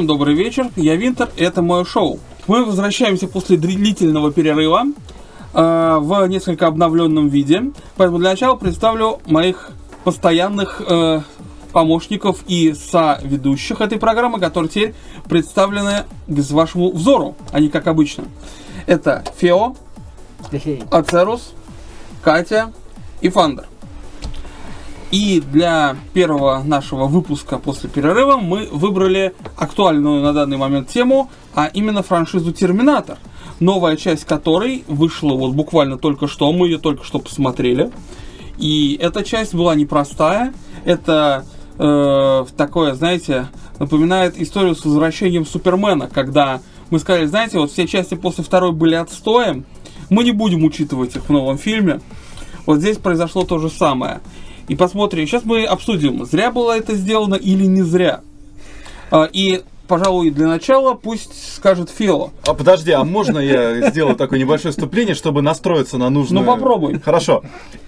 Всем добрый вечер, я Винтер, это мое шоу. Мы возвращаемся после длительного перерыва э, в несколько обновленном виде. Поэтому для начала представлю моих постоянных э, помощников и соведущих этой программы, которые теперь представлены без вашему взору, а не как обычно. Это Фео, Ацерус, Катя и Фандер. И для первого нашего выпуска после перерыва мы выбрали актуальную на данный момент тему, а именно франшизу Терминатор, новая часть которой вышла вот буквально только что, мы ее только что посмотрели. И эта часть была непростая, это э, такое, знаете, напоминает историю с возвращением Супермена, когда мы сказали, знаете, вот все части после второй были отстоем, мы не будем учитывать их в новом фильме. Вот здесь произошло то же самое. И посмотрим, сейчас мы обсудим, зря было это сделано или не зря. А, и пожалуй, для начала пусть скажет Фило. А подожди, а можно я сделаю такое небольшое вступление, чтобы настроиться на нужную... Ну попробуй. Хорошо.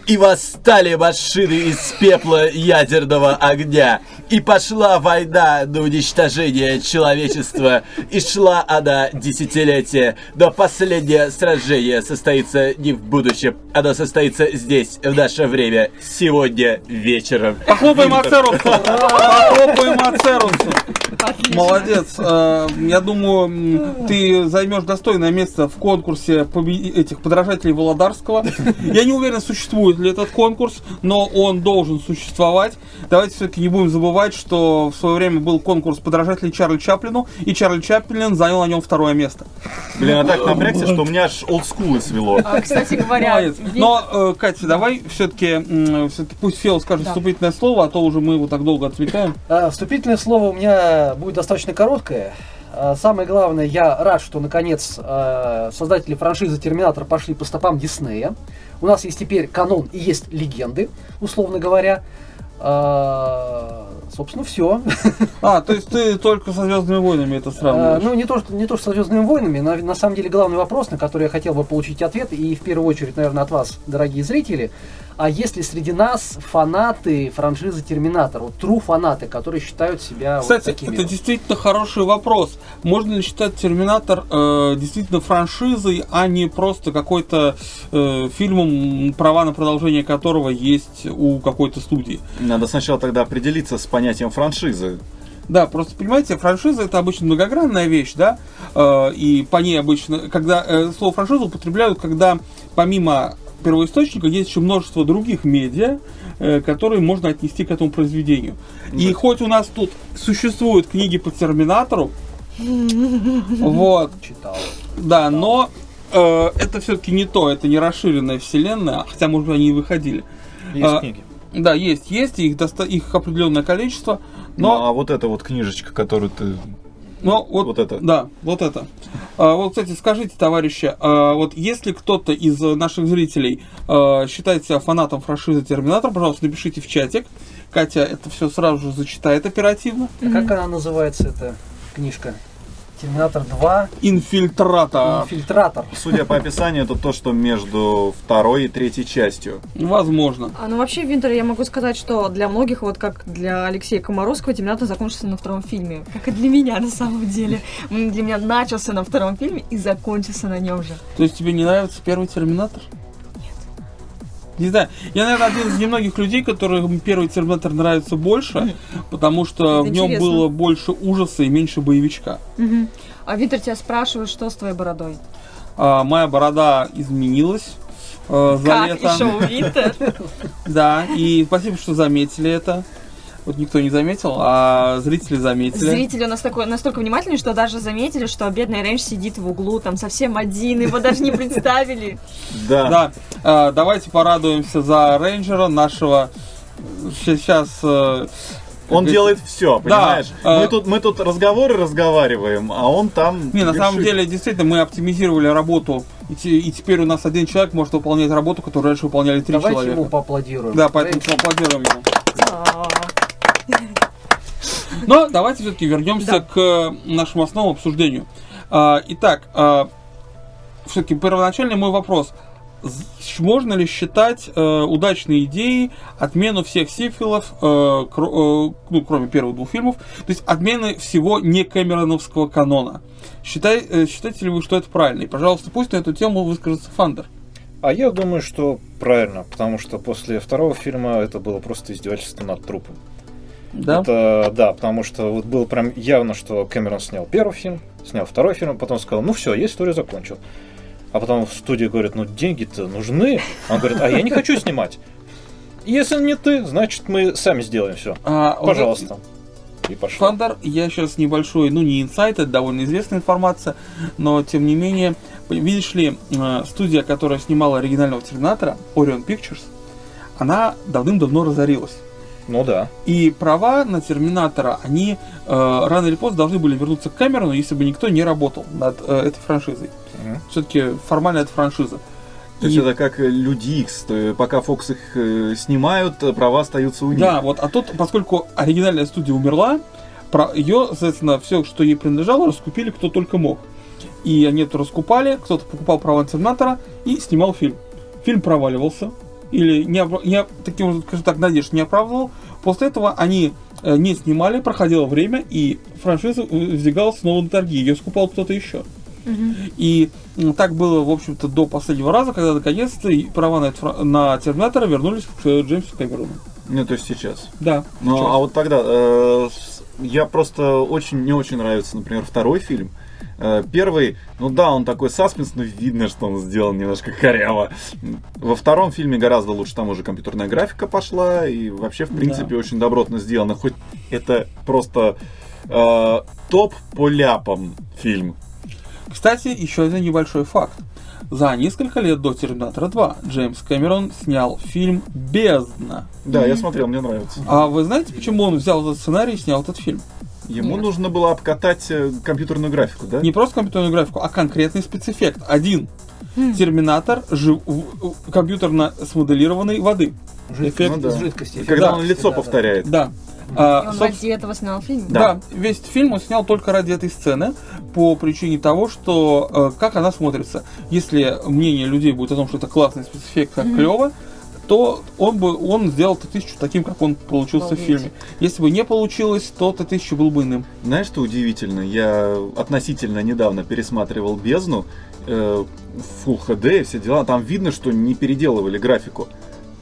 И восстали машины из пепла ядерного огня. И пошла война на уничтожение человечества. И шла она десятилетия. Но последнее сражение состоится не в будущем. Оно состоится здесь, в наше время, сегодня вечером. Похлопаем Ацерусу. Похлопаем Ацерусу. Молодец. Э, Я думаю, ты займешь достойное место в конкурсе этих подражателей Володарского. Я не уверен, существует ли этот конкурс, но он должен существовать. Давайте все-таки не будем забывать, что в свое время был конкурс подражателей Чарли Чаплину, и Чарли Чаплин занял на нем второе место. Блин, я так напрягся, что у меня аж олдскулы свело. А, кстати говоря, Молодец. Но, э, Катя, давай все-таки, все-таки пусть Фел скажет Да. вступительное слово, а то уже мы его так долго отвлекаем. А, Вступительное слово у меня будет достаточно короткое. А, Самое главное, я рад, что наконец а, создатели франшизы Терминатор пошли по стопам Диснея. У нас есть теперь канон и есть легенды, условно говоря. А, Собственно, все. А, то есть ты только со Звездными войнами это сравниваешь? Ну, не то, что, не то, что со Звездными войнами, на, на самом деле главный вопрос, на который я хотел бы получить ответ, и в первую очередь, наверное, от вас, дорогие зрители, а есть ли среди нас фанаты франшизы Терминатор, вот true фанаты, которые считают себя вот Кстати, такими это вот? действительно хороший вопрос. Можно ли считать Терминатор э, действительно франшизой, а не просто какой-то э, фильмом, права на продолжение которого есть у какой-то студии? Надо сначала тогда определиться с понятием франшизы. Да, просто понимаете, франшиза это обычно многогранная вещь, да, э, и по ней обычно, когда э, слово франшиза употребляют, когда помимо первоисточника есть еще множество других медиа, э, которые можно отнести к этому произведению. И хоть у нас тут существуют книги по Терминатору, вот, читал. да, но э, это все-таки не то, это не расширенная вселенная, хотя, может быть, они и выходили. Есть А, книги. Да, есть, есть, их, доста- их определенное количество, Ну, но а вот эта вот книжечка, которую ты... Ну, вот, Вот это. Да, вот это. А, вот, кстати, скажите, товарищи, а, вот если кто-то из наших зрителей а, считает себя фанатом франшизы Терминатор, пожалуйста, напишите в чатик. Катя это все сразу же зачитает оперативно. А как она называется, эта книжка? Терминатор 2, Инфильтратор. Фильтратор. Судя по описанию, это то, что между второй и третьей частью. Возможно. А, ну вообще, Винтер, я могу сказать, что для многих, вот как для Алексея Комаровского, Терминатор закончился на втором фильме. Как и для меня, на самом деле. Для меня начался на втором фильме и закончился на нем же. То есть тебе не нравится первый Терминатор? Не знаю. Я, наверное, один из немногих людей, которым первый Терминатор нравится больше, потому что Это в нем интересно. было больше ужаса и меньше боевичка. Мгм. А Винтер тебя спрашивает, что с твоей бородой? А, моя борода изменилась э, за как лето. шоу Винтер? Да, и спасибо, что заметили это. Вот никто не заметил, а зрители заметили. Зрители у нас такой, настолько внимательны, что даже заметили, что бедный Рейндж сидит в углу, там совсем один, его даже не представили. Да. Да, э, давайте порадуемся за рейнджера нашего сейчас. э, Он делает все, Да, понимаешь? э, мы, тут, мы тут разговоры разговариваем, а он там... Не, на самом деле, действительно, мы оптимизировали работу, и, те- и теперь у нас один человек может выполнять работу, которую раньше выполняли три Давайте человека. ему поаплодируем. Да, поэтому поаплодируем ему. А, Но давайте все-таки вернемся Да. к э, нашему основному обсуждению. А, Итак, все-таки первоначальный мой вопрос. можно ли считать э, удачной идеей отмену всех сиквелов, э, кро- э, ну, кроме первых двух фильмов, то есть отмены всего не Кэмероновского канона? Считай, э, считаете ли вы, что это правильно? И, пожалуйста, пусть на эту тему выскажется Фандер. А я думаю, что правильно, потому что после второго фильма это было просто издевательство над трупом. Да? Это, да, потому что вот было прям явно, что Кэмерон снял первый фильм, снял второй фильм, потом сказал, ну все, я историю закончил. А потом в студии говорят, ну деньги-то нужны. Он говорит, а я не хочу снимать. Если не ты, значит мы сами сделаем все. А, Пожалуйста. И пошло. Фандер, я сейчас небольшой, ну не инсайт, это довольно известная информация, но тем не менее, видишь ли, э, студия, которая снимала оригинального Терминатора, Orion Pictures, она давным-давно разорилась. Ну да. И права на Терминатора, они э, рано или поздно должны были вернуться к Кэмерону, если бы никто не работал над э, этой франшизой. Мгм. Все-таки формально это франшиза. То есть И- это как э, Люди Икс, пока Фокс их э, снимают, э, права остаются у них. Да, вот, а тут, поскольку оригинальная студия умерла, про ее, соответственно, все, что ей принадлежало, раскупили кто только мог. И они это раскупали, кто-то покупал права на Терминатора и снимал фильм. Фильм проваливался, или не, не таким, скажем так, надежд не оправдывал. После этого они э, не снимали, проходило время, и франшиза э, сдвигалась снова на торги, ее скупал кто-то еще. И м, так было, в общем-то, до последнего раза, когда наконец-то и права на, на Терминатора вернулись к э, Джеймсу Кэмерону. Ну, то есть сейчас. Да. Ну, сейчас. а вот тогда э, я просто очень не очень нравится, например, второй фильм. Э, Первый, ну да, он такой саспенс, но видно, что он сделан немножко коряво. Во втором фильме гораздо лучше, там уже компьютерная графика пошла, и вообще, в принципе, очень добротно сделано. Хоть это просто э, топ по ляпам фильм. Кстати, еще один небольшой факт. За несколько лет до Терминатора 2 Джеймс Кэмерон снял фильм «Бездна». Да, я смотрел, мне нравится. А вы знаете, почему он взял этот сценарий и снял этот фильм? Ему Нет. нужно было обкатать э, компьютерную графику, да? Не просто компьютерную графику, а конкретный спецэффект. Один. Терминатор жив- компьютерно смоделированной воды. Жидкость, Эффект, ну да. жидкости. Когда Да. он лицо Да, да. повторяет. Да. И А, он собственно, ради этого снял фильм. Да. весь фильм он снял только ради этой сцены, по причине того, что э, как она смотрится. Если мнение людей будет о том, что это классный спецэффект, как клево, то он бы он сделал Т-1000 таким, как он получился в Обалдеть. фильме. Если бы не получилось, то Т-1000 был бы иным. Знаешь, что удивительно? Я относительно недавно пересматривал «Бездну» э, в Full HD и все дела. Там видно, что не переделывали графику.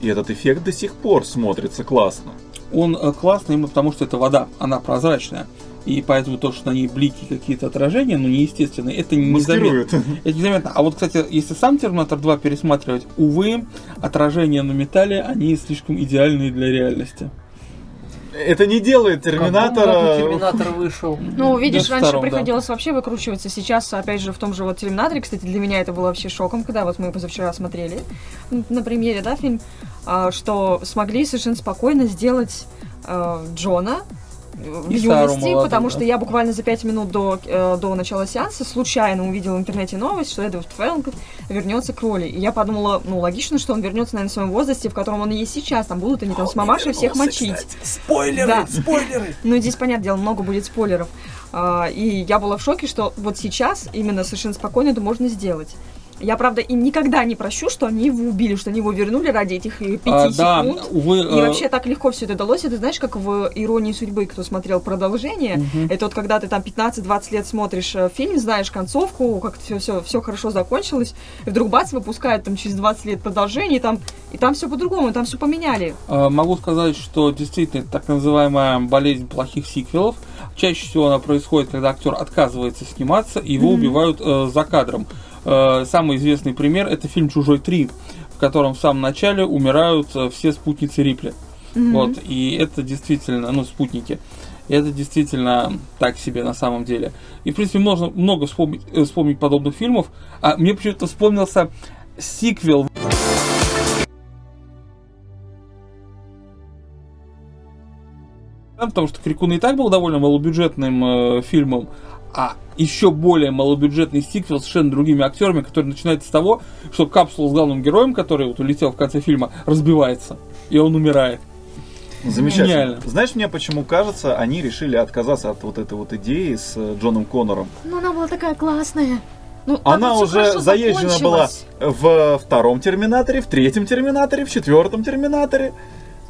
И этот эффект до сих пор смотрится классно. Он э, классный именно потому, что это вода, она прозрачная. И поэтому то, что на ней блики какие-то отражения, ну, неестественные, это незаметно. Маскирует. Это незаметно. А вот, кстати, если сам Терминатор 2 пересматривать, увы, отражения на металле, они слишком идеальные для реальности. Это не делает Терминатора... Терминатор вышел. Ну, видишь, Да, раньше втором, да. приходилось вообще выкручиваться. Сейчас, опять же, в том же вот Терминаторе, кстати, для меня это было вообще шоком, когда вот мы позавчера смотрели на премьере, да, фильм, а, что смогли совершенно спокойно сделать а, Джона э, в И юности, потому да. что я буквально за пять минут до, э, до начала сеанса случайно увидела в интернете новость, что Эдвард Феллингтон вернется к роли. И я подумала, ну, логично, что он вернется, наверное, в своем возрасте, в котором он и есть сейчас. Там будут они там с мамашей всех мочить. Спойлеры! Да. Спойлеры! Ну, здесь, понятное дело, много будет спойлеров. А, и я была в шоке, что вот сейчас именно совершенно спокойно это можно сделать. Я, правда, им никогда не прощу, что они его убили, что они его вернули ради этих э, пяти А, да, секунд. увы, И э, вообще так легко все это далось. Это знаешь, как в «Иронии судьбы», кто смотрел продолжение. Мгм. Это вот когда ты там 15-20 лет смотришь э, фильм, знаешь концовку, как все, все, все хорошо закончилось, и вдруг бац, выпускают там через 20 лет продолжение, и там, и там все по-другому, там все поменяли. Э, Могу сказать, что действительно так называемая болезнь плохих сиквелов. Чаще всего она происходит, когда актер отказывается сниматься, и его убивают э, за кадром. Э, самый известный пример это фильм Чужой 3, в котором в самом начале умирают э, все спутницы Рипли. Вот, и это действительно, ну, спутники. И это действительно так себе на самом деле. И, в принципе, можно много вспомнить, э, вспомнить подобных фильмов. А мне почему-то вспомнился сиквел потому что Крикун и так был довольно малобюджетным э, фильмом, а еще более малобюджетный сиквел с совершенно другими актерами, который начинается с того, что капсула с главным героем, который вот улетел в конце фильма, разбивается, и он умирает. Замечательно. Гениально. Знаешь, мне почему кажется, они решили отказаться от вот этой вот идеи с э, Джоном Коннором. Но она была такая классная. Ну, Она уже хорошо заезжена была в втором Терминаторе, в третьем Терминаторе, в четвертом Терминаторе.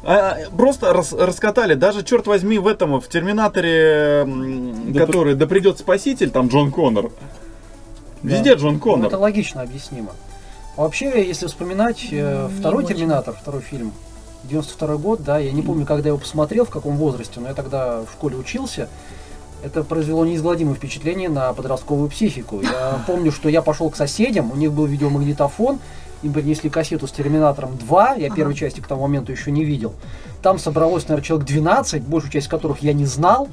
А, просто рас- раскатали. Даже, черт возьми, в этом, в Терминаторе, Да который «Да придет спаситель», там Джон Коннор. Везде Джон Ну, Коннор. это логично объяснимо. Вообще, если вспоминать э, Не второй очень. Терминатор, второй фильм, 92 год, да, я не помню, когда я его посмотрел, в каком возрасте, но я тогда в школе учился. Это произвело неизгладимое впечатление на подростковую психику. Я помню, что я пошел к соседям, у них был видеомагнитофон, им принесли кассету с Терминатором 2, я Ага. первой части к тому моменту еще не видел. Там собралось, наверное, человек 12, большую часть которых я не знал.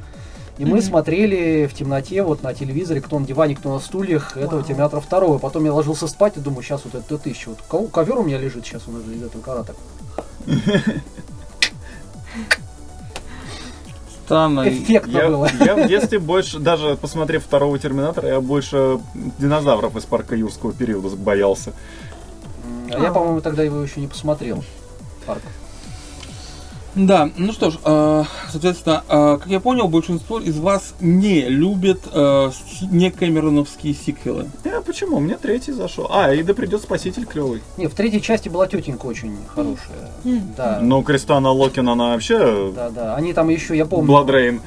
И мы Мгм. смотрели в темноте, вот на телевизоре, кто на диване, кто на стульях, этого Вау. Терминатора второго. Потом я ложился спать и думаю, сейчас вот это тысяча. Вот ко- ковер у меня лежит сейчас он из этого карата. Странно. Эффектно Я, было. я в детстве больше, даже посмотрев второго Терминатора, я больше динозавров из парка юрского периода боялся. А я, по-моему, тогда его еще не посмотрел. Парк. Да, ну что ж, э, соответственно, э, как я понял, большинство из вас не любит э, не Кэмероновские сиквелы. А почему? Мне третий зашел. А, и да придет спаситель клевый. Не, в третьей части была тетенька очень хорошая. М. Да. Но Кристана Локин, она вообще Да, да. Они там еще, я помню, Бладрейн.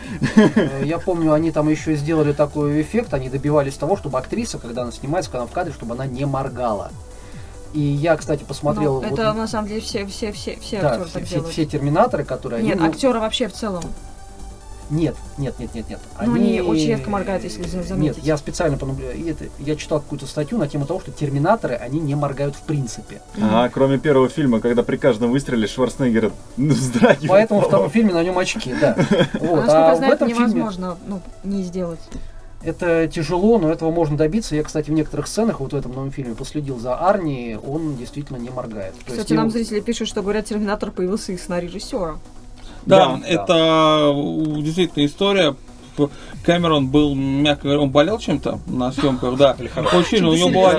я помню, они там еще сделали такой эффект, они добивались того, чтобы актриса, когда она снимается, когда она в кадре, чтобы она не моргала. И я, кстати, посмотрел. Ну, вот- это на самом деле все, все, все, все да, актеры все, так все- делают. все терминаторы, которые. Нет, они, ну, актеры вообще в целом. Нет, нет, нет, нет, нет. Ну, они очень редко моргают, если за- Нет, заметить. я специально понаблю- и это, я читал какую-то статью на тему того, что терминаторы, они не моргают в принципе. Ага, кроме первого фильма, когда при каждом выстреле Шварценеггер вздрагивает. Поэтому в втором фильме на нем очки, да. А Вот. А я в этом фильме невозможно ну, не сделать. Это тяжело, но этого можно добиться. Я, кстати, в некоторых сценах, вот в этом новом фильме, последил за Арни, он действительно не моргает. То есть Кстати, нам его- зрители пишут, что говорят, Терминатор появился из сна режиссера. Да, Да, это э, действительно история. Кэмерон был, мягко говоря, он болел чем-то на съемках, да. Очень. У него была,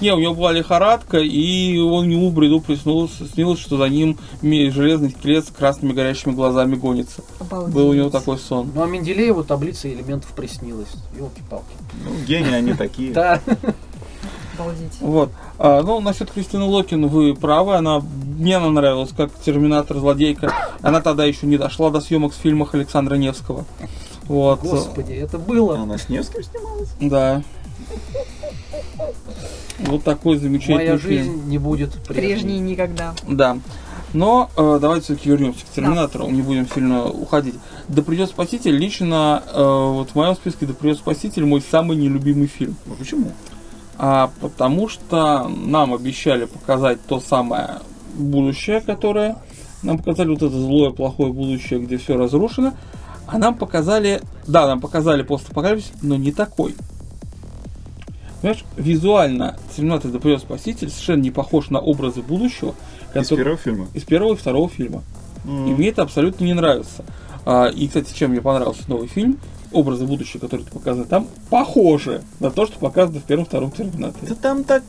не, у него была лихорадка, и он ему в бреду приснилось, снилось, что за ним железный скелет с красными горящими глазами гонится. Обалдеть. Был у него такой сон. Ну, а Менделееву таблица элементов приснилась. Елки-палки. Ну, гении они такие. Да. Обалдеть. Вот. А, ну, насчет Кристины Локин вы правы. Она, мне она нравилась как Терминатор злодейка. Она тогда еще не дошла до съемок в фильмах Александра Невского. Вот. Господи, это было. Она с Невским снималась? Да. Вот такой замечательный Моя фильм. жизнь не будет Прежний прежней. никогда. Да. Но э, давайте все-таки вернемся к Терминатору, не будем сильно уходить. Да придет спаситель, лично э, вот в моем списке Да придет спаситель мой самый нелюбимый фильм. Ну почему? А потому что нам обещали показать то самое будущее, которое нам показали вот это злое, плохое будущее, где все разрушено. А нам показали, да, нам показали постапокалипсис, но не такой. Понимаешь, визуально Терминатор да придет спаситель совершенно не похож на образы будущего, Из который- первого фильма. из первого и второго фильма. И М. мне это абсолютно не нравится. А, и, кстати, чем мне понравился новый фильм, образы будущего, которые показаны там, похожи на то, что показано в первом и втором Терминаторе. Да там так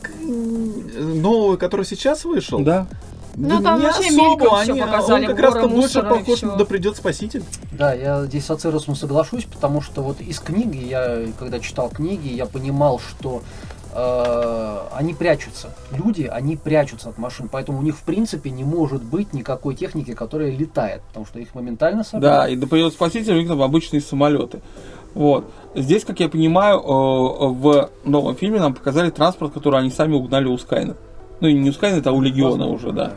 новый, который сейчас вышел. Да. Ну, Да там не вообще особо, мельком они- всё показали, Он как раз горы больше похож на «Да придет спаситель». Да, я здесь с Ацеросом соглашусь, потому что вот из книги, я когда читал книги, я понимал, что э, они прячутся. Люди, они прячутся от машин, поэтому у них в принципе не может быть никакой техники, которая летает, потому что их моментально собьют. Да, и да придет спаситель, у них там обычные самолеты. Вот. Здесь, как я понимаю, э, в новом фильме нам показали транспорт, который они сами угнали у Скайна. Ну, не у Скайна, а у Легиона Возможно, уже, да.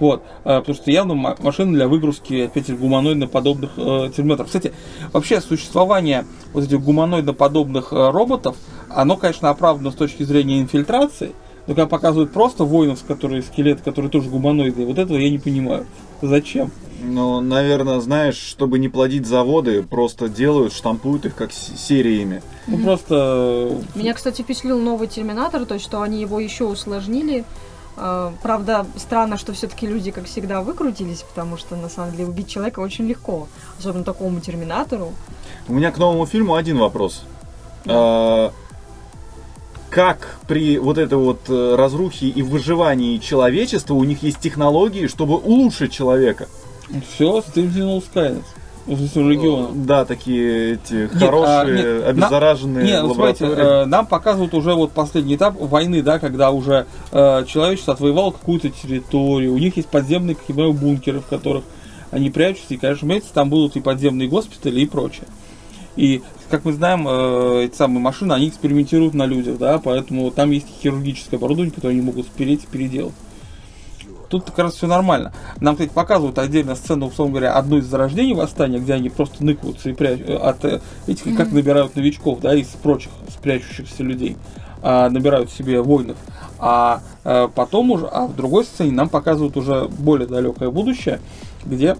Вот, э, потому что явно ма- машины для выгрузки, опять же, гуманоидно-подобных э, терминаторов. Кстати, вообще существование вот этих гуманоидно-подобных э, роботов, оно, конечно, оправдано с точки зрения инфильтрации, но когда показывают просто воинов, которые скелеты, которые тоже гуманоидные, вот этого я не понимаю. Зачем? Ну, наверное, знаешь, чтобы не плодить заводы, просто делают, штампуют их как с- сериями. Ну просто э, Меня, кстати, впечатлил новый Терминатор, то есть, что они его еще усложнили. Э, Правда, странно, что все-таки люди, как всегда, выкрутились, потому что, на самом деле, убить человека очень легко. Особенно такому Терминатору. У меня к новому фильму один вопрос. А, Как при вот этой вот э, разрухе и выживании человечества у них есть технологии, чтобы улучшить человека? все стримзинул Скайнет. Региона. Да, такие эти Нет, а, хорошие, нет, на- обеззараженные Не, ну, смотрите, лаборатории. э, нам показывают уже вот последний этап войны, да, когда уже э, человечество отвоевало какую-то территорию, у них есть подземные какие-то бункеры, в которых они прячутся, и, конечно, разумеется, там будут и подземные госпитали и прочее. И, как мы знаем, э, эти самые машины, они экспериментируют на людях, да, поэтому там есть хирургическое оборудование, которое они могут спереть и переделать. Тут как раз все нормально. Нам, кстати, показывают отдельно сцену, условно говоря, одной из зарождений восстания, где они просто ныкаются и прячут от э, этих, как набирают новичков, да, из прочих спрячущихся людей, а, набирают себе воинов. А э, потом уже, а в другой сцене нам показывают уже более далекое будущее, где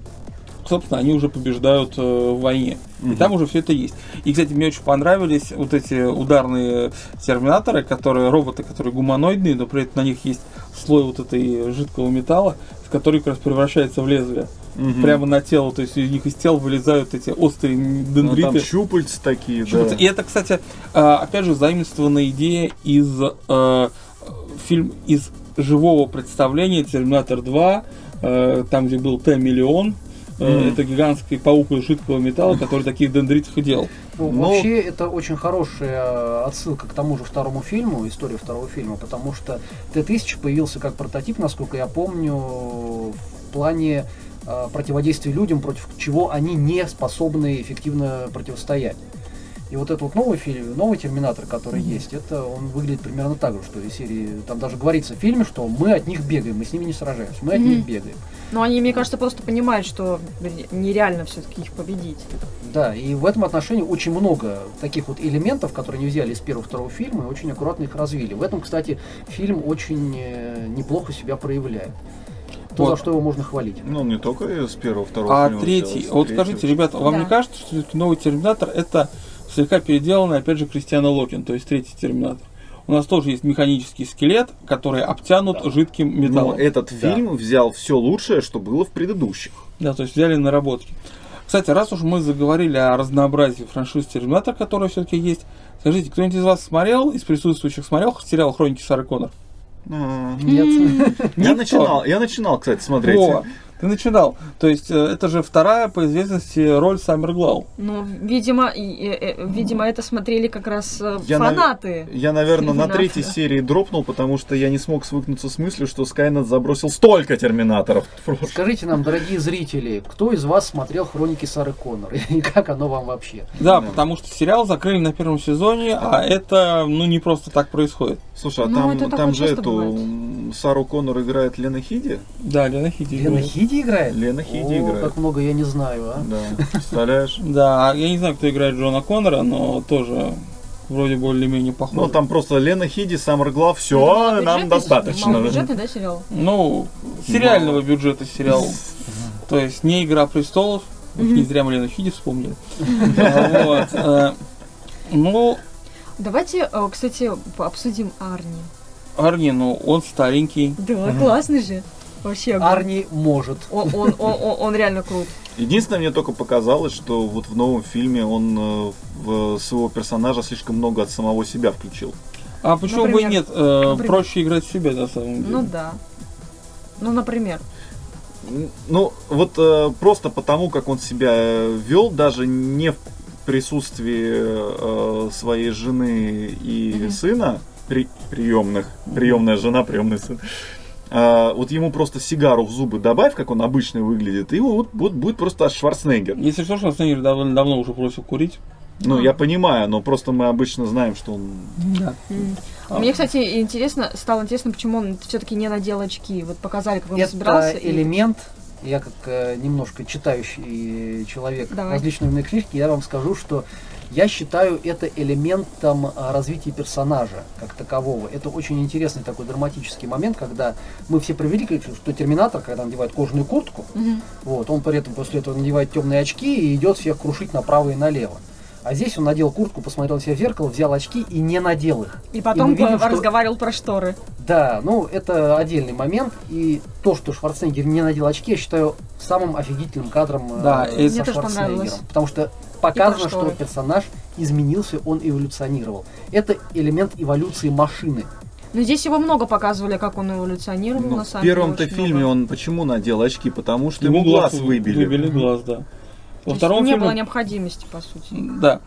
собственно, они уже побеждают э, в войне. И там уже все это есть. И, кстати, мне очень понравились вот эти ударные терминаторы, которые роботы, которые гуманоидные, но при этом на них есть слой вот этой жидкого металла, в который как раз превращается в лезвие. Мгм. Прямо на тело, то есть из них из тел вылезают эти острые Ну, дендриты. там щупальца такие, Щупальца. да. И это, кстати, э, опять же, заимствованная идея из э, фильм из живого представления Терминатор 2, э, там, где был Т-миллион. Мгм. Это гигантский паук из жидкого металла, который таких дендритов и делал. Ну, Ну- Вообще, это очень хорошая э, отсылка к тому же второму фильму, истории второго фильма, потому что Т-1000 появился как прототип, насколько я помню, в плане э, противодействия людям, против чего они не способны эффективно противостоять. И вот этот вот новый фильм, новый Терминатор, который есть, это он выглядит примерно так же, что из серии, там даже говорится в фильме, что мы от них бегаем, мы с ними не сражаемся, мы от Мгм. них бегаем. Но они, мне кажется, просто понимают, что нереально все-таки их победить. Да, и в этом отношении очень много таких вот элементов, которые они взяли из первого второго фильма и очень аккуратно их развили. В этом, кстати, фильм очень э, неплохо себя проявляет. То, Вот. за что его можно хвалить. Ну, не только с первого, второго А фильма третий, взялся, вот третий скажите, ребята, вам Да. не кажется, что новый Терминатор это слегка переделанный, опять же, Кристиана Локин, то есть третий Терминатор? У нас тоже есть механический скелет, который обтянут жидким Но металлом. этот Да. фильм взял все лучшее, что было в предыдущих. Да, то есть взяли наработки. Кстати, раз уж мы заговорили о разнообразии франшиз Терминатор, которая все-таки есть, скажите, кто-нибудь из вас смотрел, из присутствующих смотрел сериал Хроники Сары Коннор? Нет. Я начинал, я начинал, кстати, смотреть. О, ты начинал. То есть э, это же вторая по известности роль Саммер Глау. Ну, видимо, и- э, видимо, это смотрели как раз э, Я, фанаты. Я, наверное, на третьей серии дропнул, потому что я не смог свыкнуться с мыслью, что Скайнет забросил столько терминаторов. Скажите нам, дорогие зрители, кто из вас смотрел «Хроники Сары Коннор» и как оно вам вообще? Да, Да. потому что сериал закрыли на первом сезоне, а это, ну, не просто так происходит. Слушай, а Ну, там, же эту бывает. Сару Коннор играет Лена Хиди? Да, Лена Хиди. Лена играет. Хиди играет? Лена Хиди О, играет. как много я не знаю, а. Да, представляешь? Да, а я не знаю, кто играет Джона Коннора, но тоже вроде более-менее похож. Ну, там просто Лена Хиди, Саммер Глав, Это все, нам достаточно. Малобюджетный, да, сериал? Ну, сериального бюджета сериал. То есть не Игра престолов. Не зря мы Лену Хиди вспомнили. Вот. э, Ну, Давайте, э, кстати, обсудим Арни. Арни, ну, он старенький. Да, классный же. Вообще. огонь. Арни может. Он, он, он, он- он реально крут. Единственное, мне только показалось, что вот в новом фильме он э, в своего персонажа слишком много от самого себя включил. А почему бы и Например? нет? Э, Например? Проще играть себя, на самом деле. Ну да. Ну, например. Ну, вот э, просто потому, как он себя вел, даже не в присутствии э, своей жены и Мгм. сына, при, приемных, приемная жена, приемный сын. А, вот ему просто сигару в зубы добавь, как он обычно выглядит, и вот, вот будет просто Шварценеггер. Если что, Шварценеггер довольно давно уже бросил курить. Ну, я понимаю, но просто мы обычно знаем, что он... Да. А. Мне, кстати, интересно, стало интересно, почему он все-таки не надел очки. Вот показали, как он собирался. Это и- элемент, я как э, немножко читающий человек Давай. различные умные книжки, я вам скажу, что я считаю это элементом а, развития персонажа как такового. Это очень интересный такой драматический момент, когда мы все привыкли, что Терминатор, когда надевает кожаную куртку, Мгм. вот, он при этом после этого надевает темные очки и идет всех крушить направо и налево. А здесь он надел куртку, посмотрел себя в зеркало, взял очки и не надел их. И потом видим, по- что- разговаривал про шторы. Да, ну это отдельный момент. И то, что Шварценеггер не надел очки, я считаю самым офигительным кадром э, Да, и- со Шварценеггером. Потому что показано, что персонаж изменился, он эволюционировал. Это элемент эволюции машины. Но здесь его много показывали, как он эволюционировал, Ну, на в самом деле. первом-то фильме много. он почему надел очки? Потому что ему глаз выбили. Выбили глаз, да. Во есть втором не фильме... было необходимости, по сути. Да.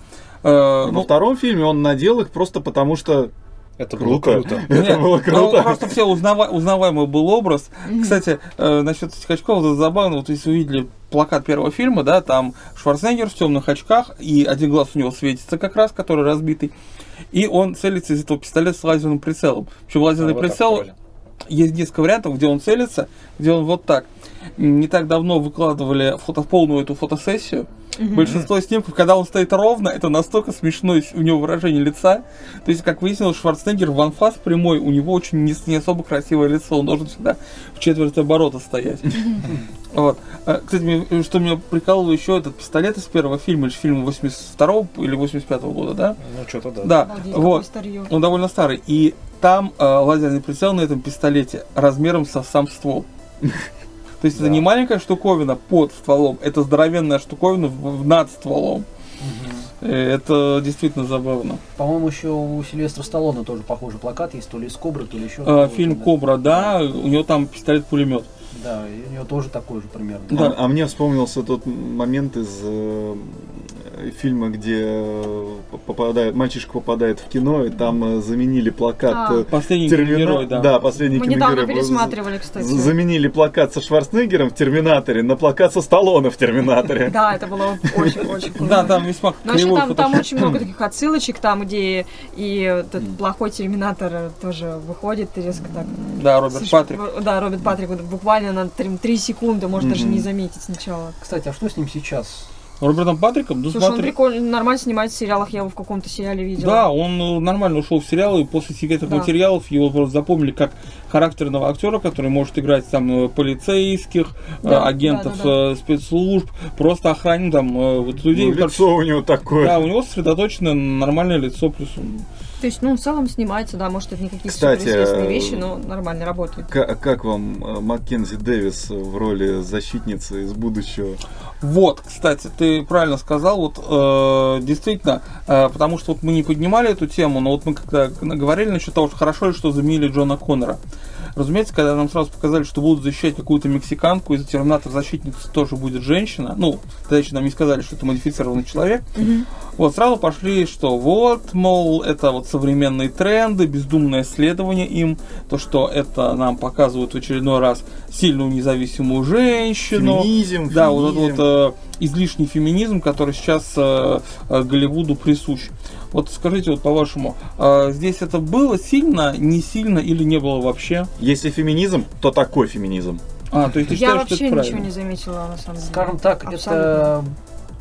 Э, Во ну, втором фильме он надел их просто потому, что Это было круто. круто. Это Нет, было ну, круто. просто все узнава- узнаваемый был образ. Кстати, э, насчет этих очков, это забавно. Вот если увидели плакат первого фильма, да, там Шварценеггер в темных очках, и один глаз у него светится как раз, который разбитый. И он целится из этого пистолета с лазерным прицелом. Причем лазерный А, вот прицел. Есть несколько вариантов, где он целится, где он вот так. Не так давно выкладывали фото, полную эту фотосессию. Большинство снимков, когда он стоит ровно, это настолько смешное у него выражение лица. То есть, как выяснилось, Шварценеггер в анфас прямой, у него очень не, не особо красивое лицо, он должен всегда в четверть оборота стоять. Вот. А, Кстати, что меня прикалывало еще, этот пистолет из первого фильма, или фильма 82 или 85 года, да? Ну, что-то да. Да, Обалдеть, вот. Он довольно старый. И там э, лазерный прицел на этом пистолете размером со сам ствол. То есть это Да. не маленькая штуковина под стволом, это здоровенная штуковина над стволом. Э, Это действительно забавно. По-моему, еще у Сильвестра Сталлоне тоже похожий плакат есть, то ли из Кобры, то ли еще. Какого-то, Фильм да. Кобра, да, у него там пистолет-пулемет. Да, и у него тоже такой же примерно. Да. А, а мне вспомнился тот момент из э, фильма, где э, попадает, мальчишка попадает в кино, и там э, заменили плакат А. э, Последний Термина- герой, да. последний Мы недавно пересматривали, кстати. Заменили плакат со Шварценеггером в Терминаторе на плакат со Сталлоне в Терминаторе. Да, это было очень-очень круто. Да, там весьма Но там, очень много таких отсылочек, там, где и этот плохой терминатор тоже выходит и резко так. Да, Роберт Патрик. Да, Роберт Патрик буквально на 3, секунды, может даже не заметить сначала. Кстати, а что с ним сейчас? Робертом Патриком? Ну, Слушай, он смотри. прикольно, нормально снимает в сериалах, я его в каком-то сериале видела. Да, он э, нормально ушел в сериал, и после секретных Да. материалов его просто запомнили как характерного актера, который может играть там э, полицейских, э, Да, агентов да, да, э, спецслужб, просто охранник там вот людей. Ну, лицо у него такое. Да, у него сосредоточенное нормальное лицо, плюс он- То есть, ну, в целом снимается, да, может, это не какие-то Кстати, суперизвестные э, вещи, но нормально работает. Ка- Как вам э, Маккензи Дэвис в роли защитницы из будущего? Вот, кстати, ты правильно сказал, вот э, действительно, э, потому что вот мы не поднимали эту тему, но вот мы когда говорили насчет того, что хорошо ли, что заменили Джона Коннора. Разумеется, когда нам сразу показали, что будут защищать какую-то мексиканку, из-за терминатор защитницы тоже будет женщина, ну, тогда еще нам не сказали, что это модифицированный человек, вот сразу пошли, что вот, мол, это вот современные тренды, бездумное следование им, то, что это нам показывают в очередной раз сильную независимую женщину. Феминизм, Да, вот этот феминизм. вот э, излишний феминизм, который сейчас э, э, Голливуду присущ. Вот скажите, вот по-вашему, э, здесь это было сильно, не сильно или не было вообще? Если феминизм, то такой феминизм. А, то есть ты Я считаешь, вообще что это ничего правильно? не заметила, на самом деле. Скажем так, это Абсолютно.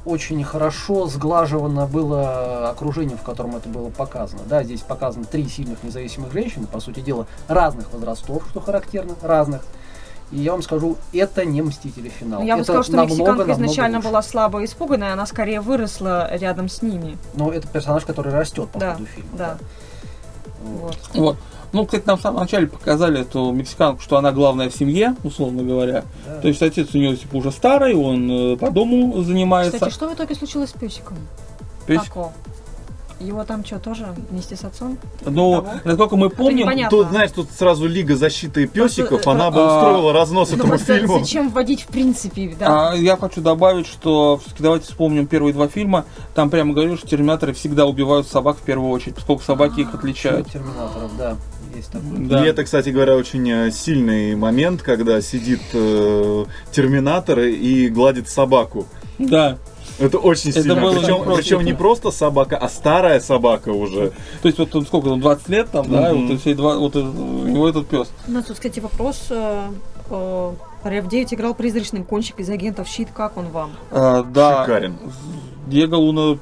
очень хорошо сглаживано было окружение, в котором это было показано. Да, здесь показаны три сильных независимых женщины, по сути дела, разных возрастов, что характерно, разных. И я вам скажу, это не Мстители финал. Я бы это сказала, что намного, мексиканка намного изначально лучше. была слабо испуганная, она скорее выросла рядом с ними. Но это персонаж, который растет по Да, ходу фильма. да. Вот. Вот. Вот. Ну, кстати, нам в самом начале показали эту мексиканку, что она главная в семье, условно говоря. Да. То есть отец у нее типа уже старый, он э, по дому занимается. Кстати, что в итоге случилось с песиком? Песик- Тако. Его там что, тоже вместе с отцом? Ну, Того? насколько мы помним. Тут, знаешь, тут сразу Лига защиты песиков, Просто, она бы а, устроила разнос Ну этому фильму. зачем вводить в принципе, да? А, я хочу добавить, что давайте вспомним первые два фильма. Там прямо говорю, что терминаторы всегда убивают собак в первую очередь, поскольку собаки их отличают. Терминаторов, да, есть такое. Да. И это, кстати говоря, очень э, сильный момент, когда сидит э, терминатор и гладит собаку. Да. Это очень Это сильно. было Причем, не просто. причем не просто собака, а старая собака уже. То есть вот он сколько, он 20 лет там, да, вот, эти два, вот э, у него этот пес. У нас тут, кстати, вопрос. э, э, Рев 9 играл призрачный кончик из агентов Щит. Как он вам? А, да, Шикарен. Диего Луна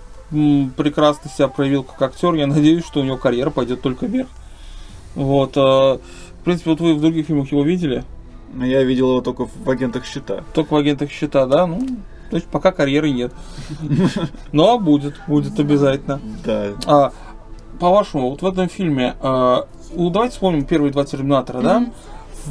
прекрасно себя проявил как актер. Я надеюсь, что у него карьера пойдет только вверх. Вот. в принципе, вот вы в других фильмах его видели, Я видел его только в агентах щита. только в агентах щита, да? Ну, то есть пока карьеры нет. Но будет, будет обязательно. Да. А, по-вашему, вот в этом фильме, а, ну, давайте вспомним первые два Терминатора, да?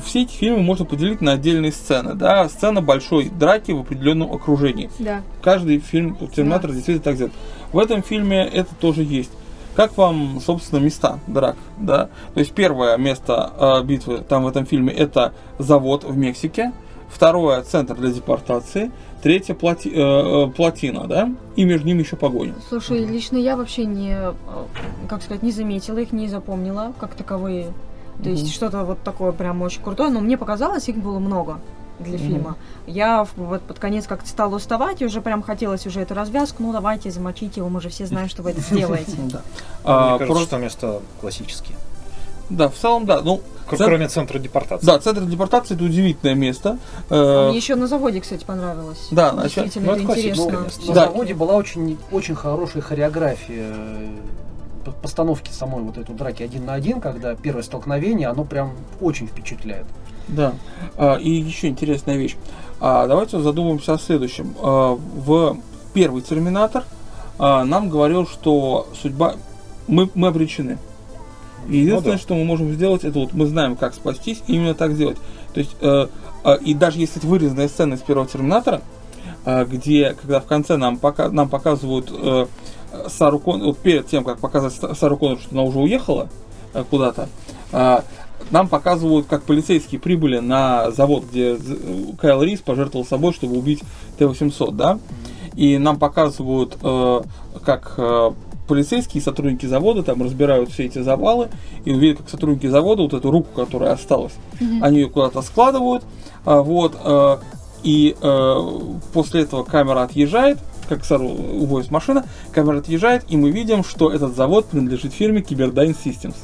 Все эти фильмы можно поделить на отдельные сцены, да? Сцена большой драки в определенном окружении. Да. Каждый фильм Терминатор действительно так сделан. В этом фильме это тоже есть. Как вам, собственно, места драк, да? То есть первое место э, битвы там в этом фильме это завод в Мексике, второе центр для депортации, третье плати, э, э, плотина, да, и между ними еще погоня. Слушай, лично я вообще не, э, как сказать, не заметила их, не запомнила как таковые. То есть Мгм. что-то вот такое прям очень крутое, но мне показалось, их было много для Мгм. фильма. Я вот под конец как-то стала уставать, и уже прям хотелось уже эту развязку, ну давайте замочите его, мы же все знаем, что вы это сделаете. Мне А, кажется, просто- что места классические. да, в целом, да. Ну, центр- Кроме центра депортации. да, центр депортации это удивительное место. Э, А Мне еще на заводе, кстати, понравилось. Да, Действительно, ну, это это интересно. место. На Да. заводе была очень, очень хорошая хореография э, по- постановки самой вот этой драки один на один, когда первое столкновение, оно прям очень впечатляет. Да. А, и еще интересная вещь. А, давайте задумаемся о следующем. В первый Терминатор нам говорил, что судьба... Мы, мы обречены. И единственное, да. что мы можем сделать, это вот мы знаем, как спастись, и именно так сделать. То есть, э, э, и даже если это вырезанная сцена из первого Терминатора, э, где, когда в конце нам, пока, нам показывают э, Сару Коннор, вот перед тем, как показать Са- Сару Коннор, что она уже уехала э, куда-то, э, нам показывают, как полицейские прибыли на завод, где з- Кайл Рис пожертвовал собой, чтобы убить Т-800, да? И нам показывают, э, как э, полицейские и сотрудники завода там разбирают все эти завалы и увидят, как сотрудники завода вот эту руку, которая осталась, они ее куда-то складывают, а, вот, э, и э, после этого камера отъезжает, как Сару увозит машина, камера отъезжает, и мы видим, что этот завод принадлежит фирме Cyberdyne Systems.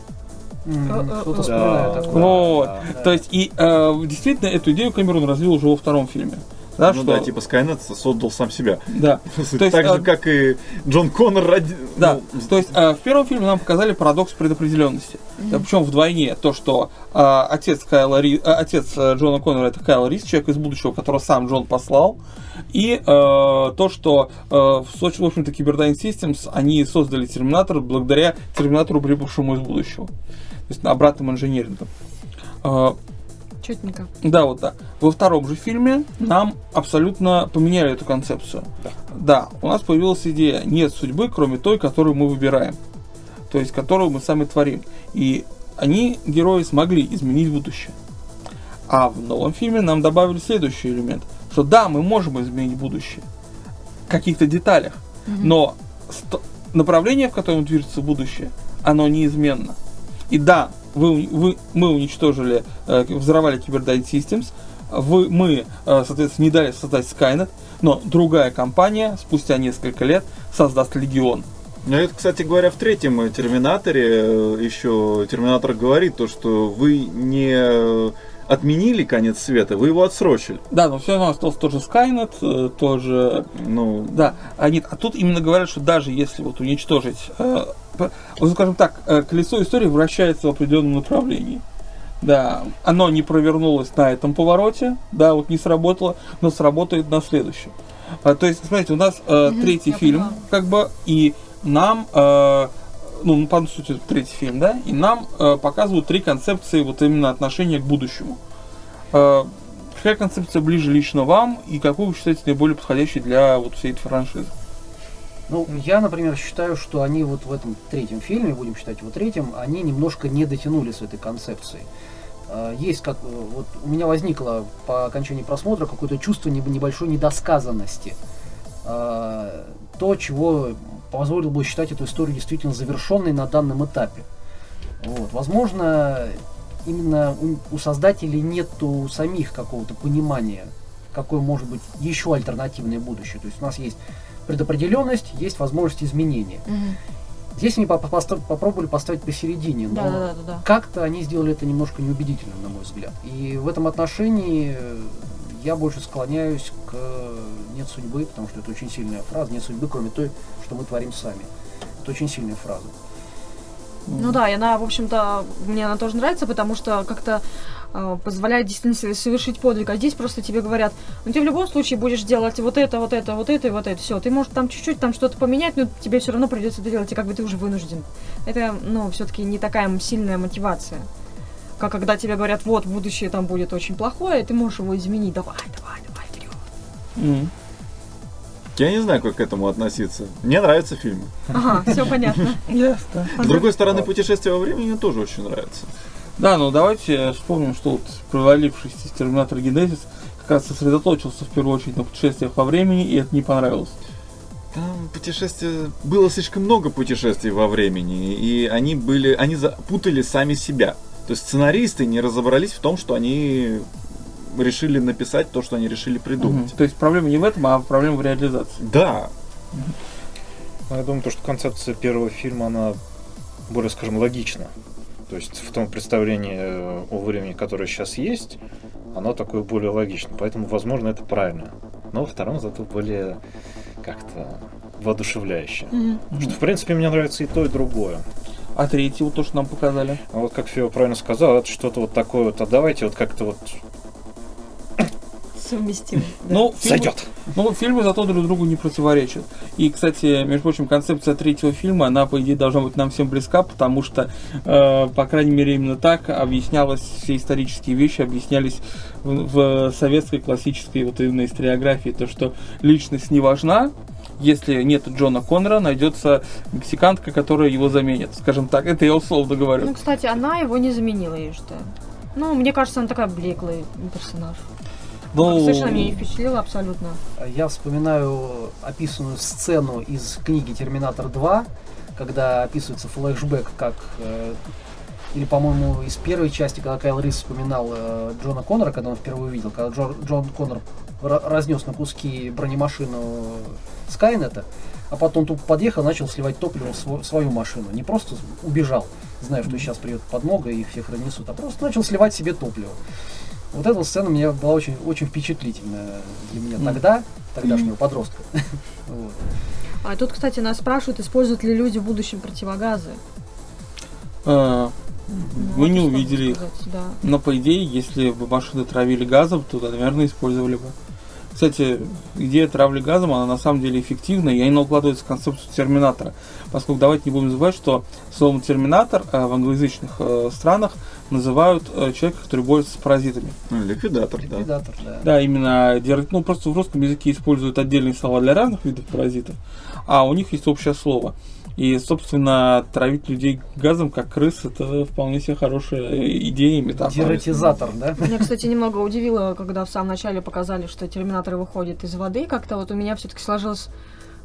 Э, Что-то вспоминаю да. такое. Вот. да, да. То есть, и э, действительно, эту идею Камерон развил уже во втором фильме. Да, ну что- да, типа Скайнет создал сам себя. да. То есть, так а, же, как и Джон Коннор ради... Да, ну, то есть э, в первом фильме нам показали парадокс предопределенности. причем вдвойне. То, что э, отец, Кайла Ри- э, отец э, Джона Коннора это Кайл Рис, человек из будущего, которого сам Джон послал. И э, то, что э, в, Сочи, в общем-то, Cyberdyne Systems, они создали Терминатор благодаря Терминатору, прибывшему из будущего. То есть на обратном инженеринге. Э, Четненько. да, вот да. Во втором же фильме нам абсолютно поменяли эту концепцию. Да. у нас появилась идея, нет судьбы, кроме той, которую мы выбираем. То есть, которую мы сами творим. И они, герои, смогли изменить будущее. А в новом фильме нам добавили следующий элемент. Что да, мы можем изменить будущее. В каких-то деталях. Но ст- направление, в котором движется будущее, оно неизменно. И да, вы, вы, мы уничтожили, э, взорвали Cyberdyne Systems, вы, мы, э, соответственно, не дали создать Skynet, но другая компания спустя несколько лет создаст Легион. Ну, это, кстати говоря, в третьем э, Терминаторе э, еще Терминатор говорит то, что вы не отменили конец света, вы его отсрочили. Да, но все равно остался тот же Skynet, э, тоже Ну, Да, а нет, а тут именно говорят, что даже если вот уничтожить, э, вот скажем так, э, колесо истории вращается в определенном направлении. Да, оно не провернулось на этом повороте, да, вот не сработало, но сработает на следующем. А, то есть, смотрите, у нас э, третий фильм, поняла. как бы, и нам, э, ну, по сути, третий фильм, да, и нам э, показывают три концепции вот именно отношения к будущему. Э, какая концепция ближе лично вам, и какую вы считаете наиболее подходящей для вот всей этой франшизы? Ну, я, например, считаю, что они вот в этом третьем фильме, будем считать его третьим, они немножко не дотянули с этой концепцией. А, Есть как, э, вот у меня возникло по окончании просмотра какое-то чувство неб- небольшой недосказанности. А, То, чего позволило бы считать эту историю действительно завершенной на данном этапе. Вот. Возможно, именно у, у создателей нету самих какого-то понимания, какое может быть еще альтернативное будущее. То есть у нас есть предопределенность, есть возможность изменения. Мгм. Здесь они по- постав- попробовали поставить посередине, но Да, да, да, да, как-то они сделали это немножко неубедительно, на мой взгляд. И в этом отношении э, я больше склоняюсь к «нет судьбы», потому что это очень сильная фраза. «Нет судьбы, кроме той, что мы творим сами». Это очень сильная фраза. Ну да, и она, в общем-то, мне она тоже нравится, потому что как-то э, позволяет действительно совершить подвиг. А здесь просто тебе говорят, ну ты в любом случае будешь делать вот это, вот это, вот это и вот это. Все, ты можешь там чуть-чуть там что-то поменять, но тебе все равно придется это делать, и как бы ты уже вынужден. Это, ну, все-таки не такая сильная мотивация. Как когда тебе говорят, вот, будущее там будет очень плохое, ты можешь его изменить. Давай, давай, давай, вперед. М. я не знаю, как к этому относиться. Мне нравятся фильмы. Ага, все понятно. Ясно. С другой стороны, путешествие во времени мне тоже очень нравится. Да, ну давайте вспомним, что вот провалившийся Терминатор Генезис как как раз сосредоточился в первую очередь на путешествиях во времени, и это не понравилось. Там путешествия... Было слишком много путешествий во времени, и они были... Они запутали сами себя. То есть сценаристы не разобрались в том, что они решили написать то, что они решили придумать. Мгм. То есть проблема не в этом, а проблема в реализации. Да, Ну, я думаю, то, что концепция первого фильма, она более, скажем, логична. То есть в том представлении э, о времени, которое сейчас есть, оно такое более логично. Поэтому, возможно, это правильно. Но во втором зато более как-то воодушевляюще. Потому что, в принципе, мне нравится и то, и другое. А третий, вот то, что нам показали. А вот как Фео правильно сказал, это что-то вот такое вот, а давайте вот как-то вот Совместим. да. Ну, фильмы- сойдет. Ну, фильмы зато друг другу не противоречат. И, кстати, между прочим, концепция третьего фильма, она, по идее, должна быть нам всем близка, потому что, э, по крайней мере, именно так объяснялось, все исторические вещи объяснялись в, в советской классической вот именно историографии, то, что личность не важна, если нет Джона Коннора, найдется мексиканка, которая его заменит. Скажем так, это я условно Ну, говорю. кстати, она его не заменила, я считаю. Ну, мне кажется, она такая блеклый персонаж. Ну, Совершенно меня не впечатлила абсолютно. Я вспоминаю описанную сцену из книги «Терминатор 2», когда описывается флешбэк, как... э, или, по-моему, из первой части, когда Кайл Рис вспоминал э, Джона Коннора, когда он впервые увидел, когда Джо- Джон Коннор разнес на куски бронемашину Скайнета, а потом тупо подъехал, начал сливать топливо в сво- свою машину. Не просто убежал, зная, что сейчас придет подмога и их всех разнесут, а просто начал сливать себе топливо. Вот эта сцена мне была очень, очень впечатлительная для меня тогда, тогдашнего подростка. Вот. А тут, кстати, нас спрашивают, используют ли люди в будущем противогазы. э, Ну, мы вот не увидели их. Да. Но по идее, если бы машины травили газом, то, наверное, использовали бы. Кстати, идея травли газом, она на самом деле эффективна, и она укладывается в концепцию терминатора. Поскольку давайте не будем забывать, что словом терминатор э, в англоязычных э, странах называют э, человека, который борется с паразитами. ну, ликвидатор, да. Ликвидатор, да. Да, именно дер- ну, просто в русском языке используют отдельные слова для разных видов паразитов, а у них есть общее слово. И, собственно, травить людей газом, как крыс, это вполне себе хорошая идея и метафора. Дератизатор, да? Меня, кстати, немного удивило, когда в самом начале показали, что терминаторы выходят из воды. Как-то вот у меня все-таки сложилось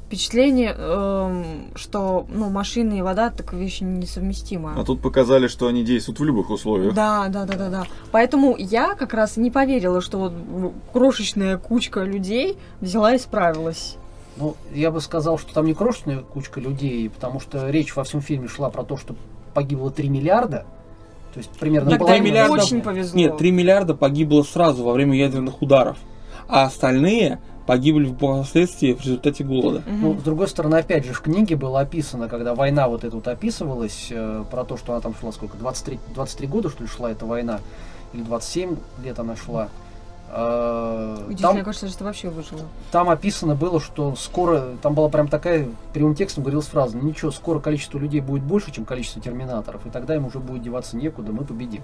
впечатление, эм, что ну, машины и вода так вещи несовместимые. А тут показали, что они действуют в любых условиях. Да, да, да, да, да. Поэтому я как раз не поверила, что вот крошечная кучка людей взяла и справилась. Ну, я бы сказал, что там не крошечная кучка людей, потому что речь во всем фильме шла про то, что погибло 3 миллиарда. То есть примерно Так, им миллиарда- очень повезло. Нет, 3 миллиарда погибло сразу во время ядерных ударов, а остальные погибли впоследствии в результате голода. Мгм. Ну, с другой стороны, опять же, в книге было описано, когда война вот эта вот описывалась, э, про то, что она там шла сколько, 23, 23 года, что ли, шла эта война, или 27 лет она шла. Удивительно, Там, мне кажется, что это вообще выжило. там описано было, что скоро, там была прям такая, прямым текстом говорилась фраза, ну ничего, скоро количество людей будет больше, чем количество терминаторов, и тогда им уже будет деваться некуда, мы победим.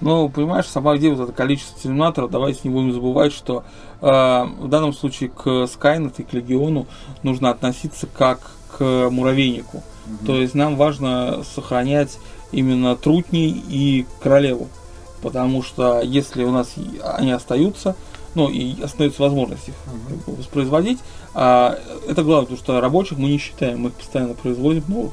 Ну, понимаешь, сама идея, вот это количество терминаторов, давайте не будем забывать, что э, в данном случае к Skynet и к Легиону нужно относиться как к муравейнику. То есть нам важно сохранять именно трутней и королеву. Потому что если у нас они остаются, ну и остается возможность их как бы воспроизводить, а, это главное, потому что рабочих мы не считаем, мы их постоянно производим новых.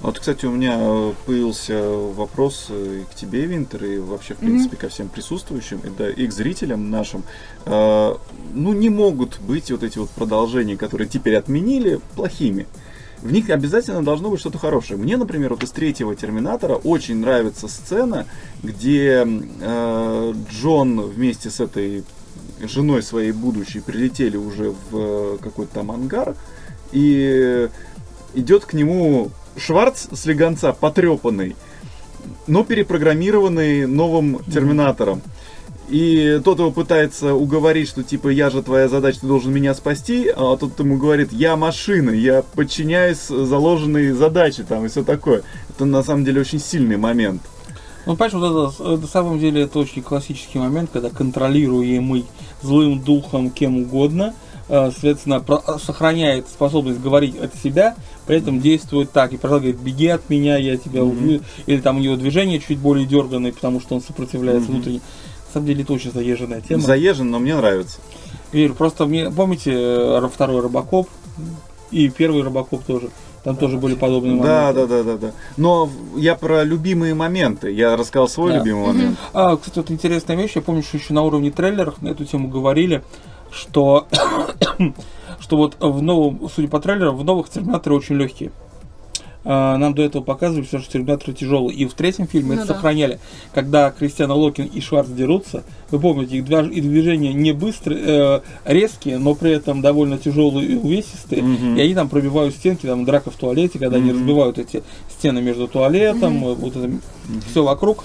Вот, кстати, у меня э, появился вопрос э, и к тебе, Винтер, и вообще, в принципе, ко всем присутствующим, и, да, и к зрителям нашим. Э, Ну, не могут быть вот эти вот продолжения, которые теперь отменили, плохими. В них обязательно должно быть что-то хорошее. Мне, например, вот из третьего Терминатора очень нравится сцена, где э, Джон вместе с этой женой своей будущей прилетели уже в э, какой-то там ангар, и идет к нему Шварц с легонца потрепанный, но перепрограммированный новым терминатором. И тот его пытается уговорить, что типа я же твоя задача, ты должен меня спасти, а тот ему говорит, я машина, я подчиняюсь заложенной задаче там и все такое. Это на самом деле очень сильный момент. Ну, понимаешь, вот это, на самом деле это очень классический момент, когда контролируемый злым духом кем угодно, э, соответственно, про- сохраняет способность говорить от себя, при этом действует так, и пожалуйста, говорит, беги от меня, я тебя Мгм. убью, или там у него движение чуть более дерганное, потому что он сопротивляется Мгм. внутренне. На самом деле это очень заезженная тема. Заезжен, но мне нравится. Верю, просто мне, помните, э, второй Робокоп и первый Робокоп тоже. Там тоже были подобные Да, моменты. да, да, да, да. Но в- я про любимые моменты. Я рассказал свой Да. любимый момент. А, кстати, вот интересная вещь, я помню, что еще на уровне трейлеров на эту тему говорили, что, что вот в новом, судя по трейлерам, в новых терминаторы очень легкие. А, Нам до этого показывали, что терминаторы тяжелые. И в третьем фильме Ну это да. сохраняли. Когда Кристиана Локин и Шварц дерутся, вы помните, их движ- их движения не быстрые, э, резкие, но при этом довольно тяжелые и увесистые. Мгм. И они там пробивают стенки, там драка в туалете, когда они Мгм. разбивают эти стены между туалетом, э, вот это все вокруг.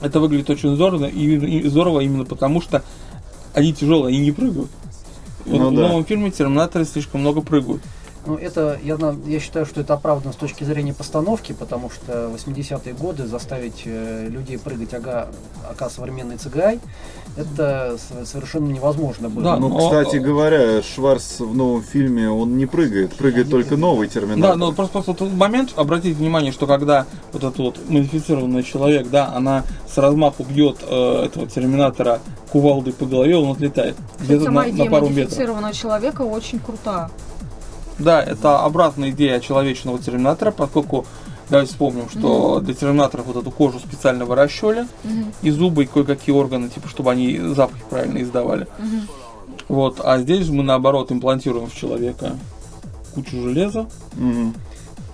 Это выглядит очень здорово, и, и здорово именно потому, что они тяжелые, они не прыгают. Вот Ну в да. новом фильме терминаторы слишком много прыгают. Ну, это, я, я считаю, что это оправдано с точки зрения постановки, потому что 80-е годы заставить э, людей прыгать ага, ака современный цигай, это совершенно невозможно было. Да, Ну, но- кстати говоря, Шварц в новом фильме, он не прыгает. Прыгает только новый терминатор. Да, но просто, просто тот момент, обратите внимание, что когда вот этот вот модифицированный человек, да, она с размаху бьет э, этого терминатора кувалдой по голове, он отлетает. Где-то на, идея на пару метров. модифицированного человека очень крута. Да, это обратная идея человечного терминатора, поскольку давайте вспомним, что для терминаторов вот эту кожу специально выращивали, Мгм, и зубы, и кое-какие органы, типа, чтобы они запахи правильно издавали. мгм. Вот, а здесь мы наоборот имплантируем в человека кучу железа. Мгм.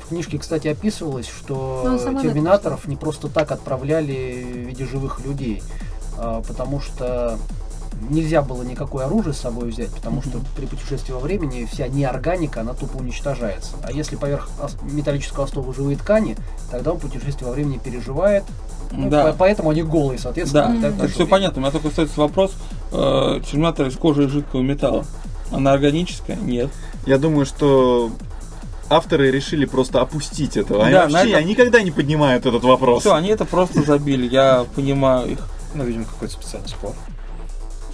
В книжке, кстати, описывалось, что Ну, терминаторов не просто так отправляли в виде живых людей, а, потому что нельзя было никакое оружие с собой взять, потому что при путешествии во времени вся неорганика, она тупо уничтожается. А если поверх металлического остова живые ткани, тогда он путешествие во времени переживает, ну, да. по- поэтому они голые, соответственно. Да, так все понятно. У меня только остается вопрос. Э, терминатор из кожи и жидкого металла. Она органическая? Нет. Я думаю, что авторы решили просто опустить это. Они Да, на вообще это- никогда не поднимают этот вопрос. Все, они это просто забили. Я понимаю их Ну, видимо, какой-то специальный сплав.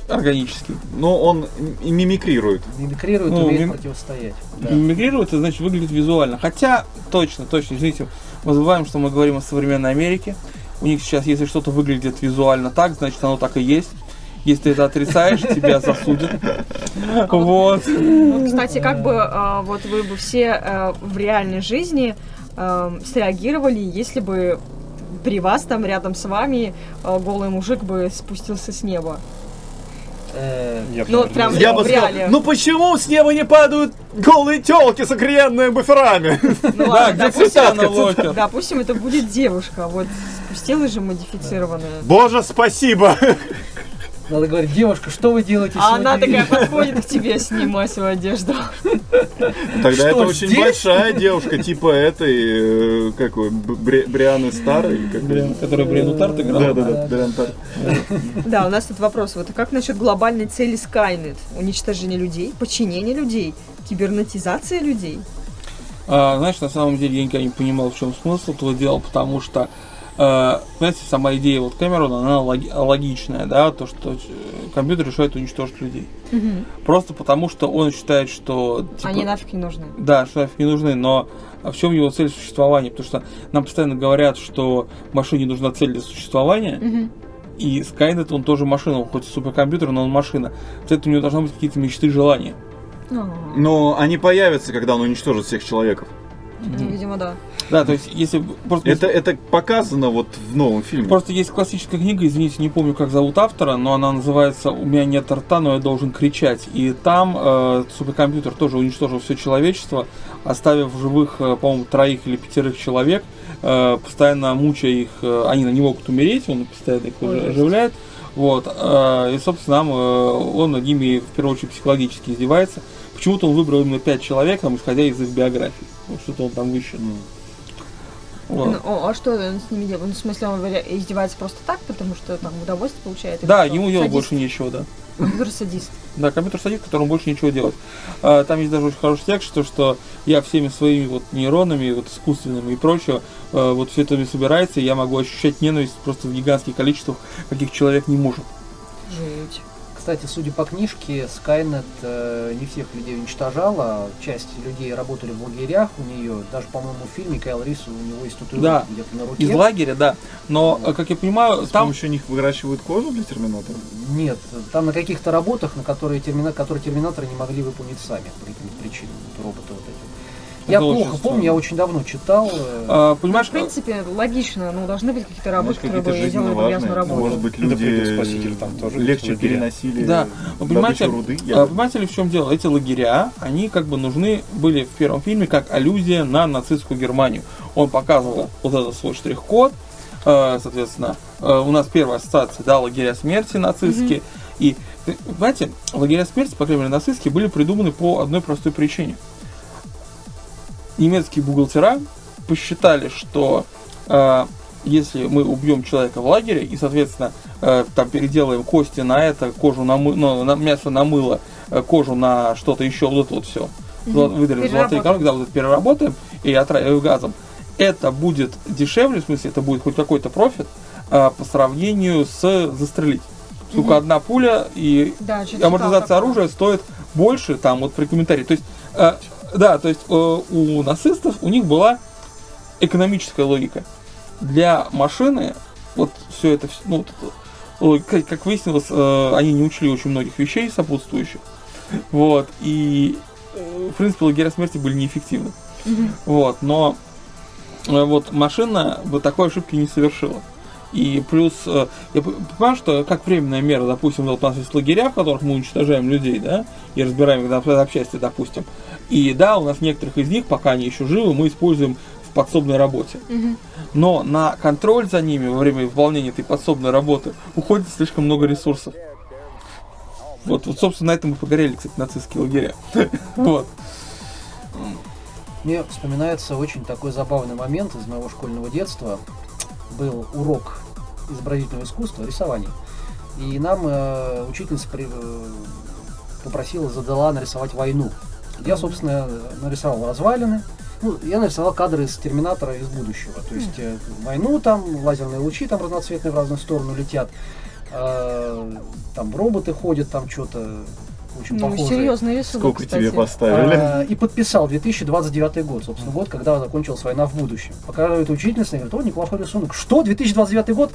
Органически. Но он и мимикрирует. Мимикрирует, Ну, умеет мим- противостоять. Да. Мимикрирует, это значит выглядит визуально. Хотя, точно, точно, извините, мы забываем, что мы говорим о современной Америке. У них сейчас, если что-то выглядит визуально так, значит оно так и есть. Если ты это отрицаешь, тебя засудят. Вот. Вот, кстати, как бы а, вот вы бы все а, в реальной жизни а, среагировали, если бы при вас там рядом с вами голый мужик бы спустился с неба. Э, Я Ну, прям Я в бы сказал, реале. ну почему с неба не падают голые телки с окренными буферами? Ну Да, где Локер? допустим, это будет девушка, вот спустилась же модифицированная. Боже, спасибо! Надо говорить, девушка, что вы делаете А сегодня она такая вечером?» подходит к тебе, снимай свою одежду. Тогда Что, это очень большая девушка, типа этой, э, какой, Бри- Брианы или как Блин, который Бриану Тарт играл. Да, да, да, Бриан Тарт. Да, у нас тут вопрос. Вот как насчет глобальной цели Skynet? Уничтожение людей, подчинение людей, кибернетизация людей? А, знаешь, на самом деле я никогда не понимал, в чем смысл этого дела, потому что, э, знаете, сама идея вот Кэмерона, она логи- логичная, да, то, что э, компьютер решает уничтожить людей. Просто потому, что он считает, что... типа, Они нафиг не нужны. Да, что нафиг не нужны, но в чем его цель существования? Потому что нам постоянно говорят, что машине нужна цель для существования, Мгм. и Skynet, он тоже машина, он хоть и суперкомпьютер, но он машина. Поэтому у него должны быть какие-то мечты, желания. А, Но они появятся, когда он уничтожит всех человеков. ну, Видимо, да. Да, то есть, если... Просто Это, это показано вот в новом фильме. Просто есть классическая книга, извините, не помню, как зовут автора, но она называется «У меня нет рта, но я должен кричать». И там э, суперкомпьютер тоже уничтожил все человечество, оставив в живых, э, по-моему, троих или пятерых человек, э, постоянно мучая их, э, они не могут умереть, он постоянно их Ой, уже оживляет. Вот, э, и, собственно, нам, э, он над ними, в первую очередь, психологически издевается. Почему-то он выбрал именно пять человек, там, исходя из их биографий. Вот что-то он там высчитал. М. Ну, а что он с ними делает? Ну, в смысле, он издевается просто так, потому что там удовольствие получает? Да, ему делать больше нечего, да. Компьютер садист. Да, компьютер садит, которому больше ничего делать. А, Там есть даже очень хороший текст, что, что я всеми своими вот нейронами, вот искусственными и прочее, э, вот все это собирается, и я могу ощущать ненависть просто в гигантских количествах, каких человек не может. Жуть. Кстати, судя по книжке, Skynet э, не всех людей уничтожала. Часть людей работали в лагерях у нее. Даже, по-моему, в фильме Кайл Рис у него есть татуировка Да. где-то на руке. Из лагеря, да. Но, э, как я понимаю, С там... помощью них выращивают кожу для Терминатора? Нет, там на каких-то работах, на которые, термина... которые терминаторы не могли выполнить сами по каким-то причинам. вот Роботы вот эти. Я плохо помню, я очень давно читал. э, э, Ну, понимаешь, в принципе, логично, ну, должны быть какие-то работы, Может, которые какие-то бы делали бы грязную важные. работу. Может быть, люди «Прыгун спаситель» там тоже легче переносили Да, понимаете, руды. э, понимаете ли, в чем дело? Эти лагеря, они как бы нужны были в первом фильме как аллюзия на нацистскую Германию. Он показывал вот этот свой штрих-код, э, соответственно, э, у нас первая ассоциация, да, лагеря смерти нацистские. И, э, понимаете, лагеря смерти, по крайней мере, нацистские, были придуманы по одной простой причине. Немецкие бухгалтера посчитали, что э, если мы убьем человека в лагере и, соответственно, э, там переделаем кости на это, кожу на, мы- ну, на мясо на мыло, э, кожу на что-то еще, вот это вот все. Выдали золотые коронки, да, вот это переработаем и отравим газом. Это будет дешевле, в смысле, это будет хоть какой-то профит э, по сравнению с застрелить. Сколько одна пуля и Да, амортизация оружия стоит больше, там вот при комментарии. То есть, э, да, то есть э, у нацистов у них была экономическая логика. Для машины вот все это, ну, вот как, как выяснилось, э, они не учли очень многих вещей сопутствующих. Вот, и, э, в принципе, лагеря смерти были неэффективны. Вот, но э, вот машина бы такой ошибки не совершила. И плюс, э, я понимаю, что как временная мера, допустим, вот у нас есть лагеря, в которых мы уничтожаем людей, да, и разбираем их на запчасти, допустим. И да, у нас некоторых из них, пока они еще живы, мы используем в подсобной работе. Мгм. Но на контроль за ними во время выполнения этой подсобной работы уходит слишком много ресурсов. Вот, вот собственно, на этом и погорели, кстати, нацистские лагеря. Вот. Мне вспоминается очень такой забавный момент из моего школьного детства. Был урок изобразительного искусства, рисования. И нам э, учительница при- э, попросила, задала нарисовать войну. Я, собственно, нарисовал развалины. Ну, я нарисовал кадры из Терминатора из будущего. То есть э, войну там, лазерные лучи там разноцветные в разные стороны летят. Э, там роботы ходят, там что-то очень Ну, похожее. серьезный рисунок, Сколько кстати. тебе поставили? А, И подписал 2029 год, собственно, год, когда закончилась война в будущем. Показывает учительница и говорит, о, неплохой рисунок. Что, 2029 год?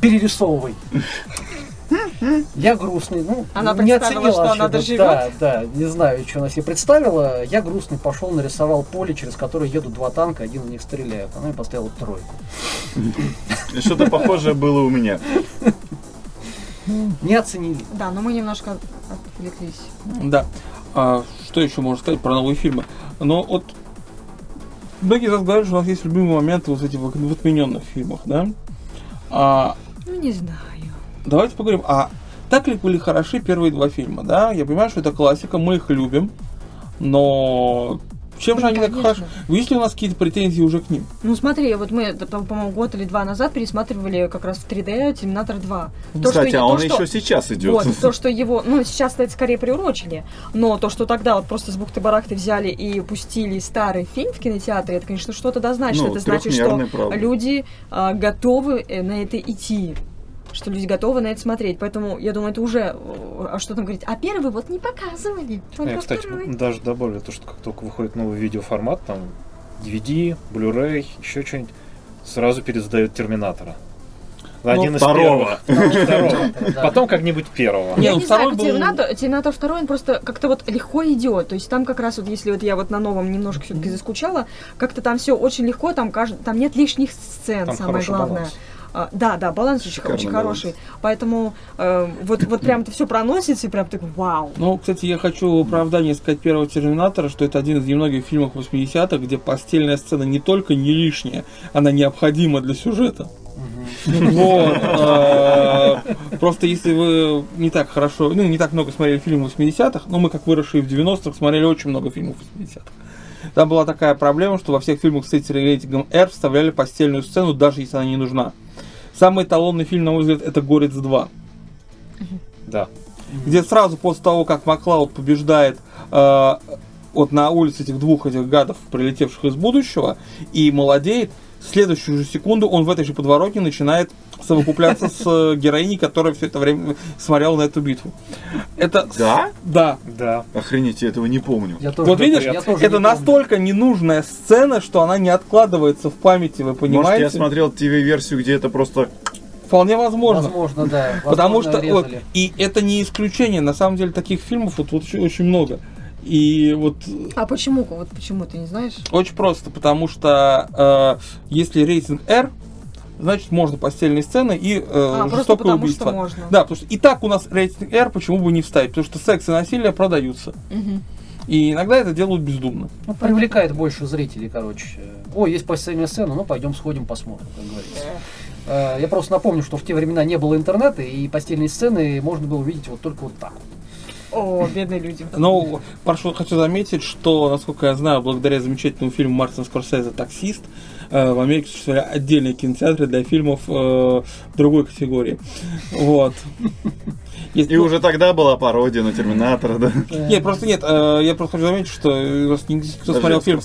Перерисовывай. Я грустный, ну, Она не оценила что она доживет? Да, да, не знаю, что она себе представила. Я грустный пошел, нарисовал поле, через которое едут два танка, один из них стреляет. Она мне поставила тройку. Что-то похожее было у меня. Не оценили. Да, но мы немножко отвлеклись. Да. А, что еще можно сказать про новые фильмы? Но вот многие из говорят, что у нас есть любимые моменты вот в этих в отмененных фильмах, да? А, Ну, не знаю. Давайте поговорим, а так ли были хороши первые два фильма, да? Я понимаю, что это классика, мы их любим, но чем же Ну, они так конечно. хороши? Есть ли у нас какие-то претензии уже к ним? Ну смотри, вот мы, по-моему, год или два назад пересматривали как раз в 3D Терминатор 2. То, Кстати, что- а то, он что- еще сейчас идет. Вот, то, что его, ну, сейчас это скорее приурочили, но то, что тогда вот просто с бухты-барахты взяли и пустили старый фильм в кинотеатре, это, конечно, что-то да значит. Ну, это значит, что правда. люди а, готовы э, на это идти что люди готовы на это смотреть. Поэтому, я думаю, это уже э, а что там говорить. А первый вот не показывали. Я, кстати, второй. даже добавлю то, что как только выходит новый видеоформат, там DVD, Blu-ray, еще что-нибудь, сразу пересдают Терминатора. Один из второго. первых. Второго. Потом как-нибудь первого. Не, Я ну, не знаю, второй Терминатор, 2, он просто как-то вот легко идет. То есть там как раз вот, если вот я вот на новом немножко все-таки заскучала, как-то там все очень легко, там, кажд- там нет лишних сцен, самое главное. баланс. А, да, да, баланс очень, Шикарный очень баланс. хороший. Поэтому э, вот, вот прям это все проносится и прям так вау. Ну, кстати, я хочу оправдание сказать первого Терминатора, что это один из немногих фильмов 80-х, где постельная сцена не только не лишняя, она необходима для сюжета. Вот. а, Просто если вы не так хорошо, ну, не так много смотрели фильмов 80-х, но мы, как выросшие в 90-х, смотрели очень много фильмов 80-х. Там была такая проблема, что во всех фильмах с этим рейтингом R вставляли постельную сцену, даже если она не нужна. Самый эталонный фильм, на мой взгляд, это «Горец 2». Да. где сразу после того, как Маклауд побеждает э, вот на улице этих двух этих гадов, прилетевших из будущего, и молодеет, следующую же секунду он в этой же подворотне начинает совокупляться с э, героиней, которая все это время смотрела на эту битву. Это... Да? Да. Да. Охренеть, я этого не помню. Я тоже Вот видишь, помню, я тоже это не помню. настолько ненужная сцена, что она не откладывается в памяти, вы Может, понимаете? я смотрел ТВ-версию, где это просто... Вполне возможно. Возможно, да. Потому Возможно, что вот, и это не исключение, на самом деле таких фильмов вот, вот очень, очень много. И вот А почему? Вот почему ты не знаешь? очень просто, потому что э, если рейтинг R, значит можно постельные сцены и э, А, просто жестокое потому убийство. что можно. Да, потому что и так у нас рейтинг R, почему бы не вставить? Потому что секс и насилие продаются. И иногда это делают бездумно. Ну, привлекает больше зрителей, короче. О, есть постельная сцена, ну пойдем сходим посмотрим, как говорится. Э, Я просто напомню, что в те времена не было интернета, и постельные сцены можно было увидеть вот только вот так. вот. О, бедные люди. Но прошу, хочу заметить, что, насколько я знаю, благодаря замечательному фильму Мартина Скорсезе «Таксист», э, в Америке существовали отдельные кинотеатры для фильмов э, другой категории. Вот. Есть- И уже тогда была пародия на Терминатора, да? Нет, просто нет, э, я просто хочу заметить, что э, кто смотрел фильм,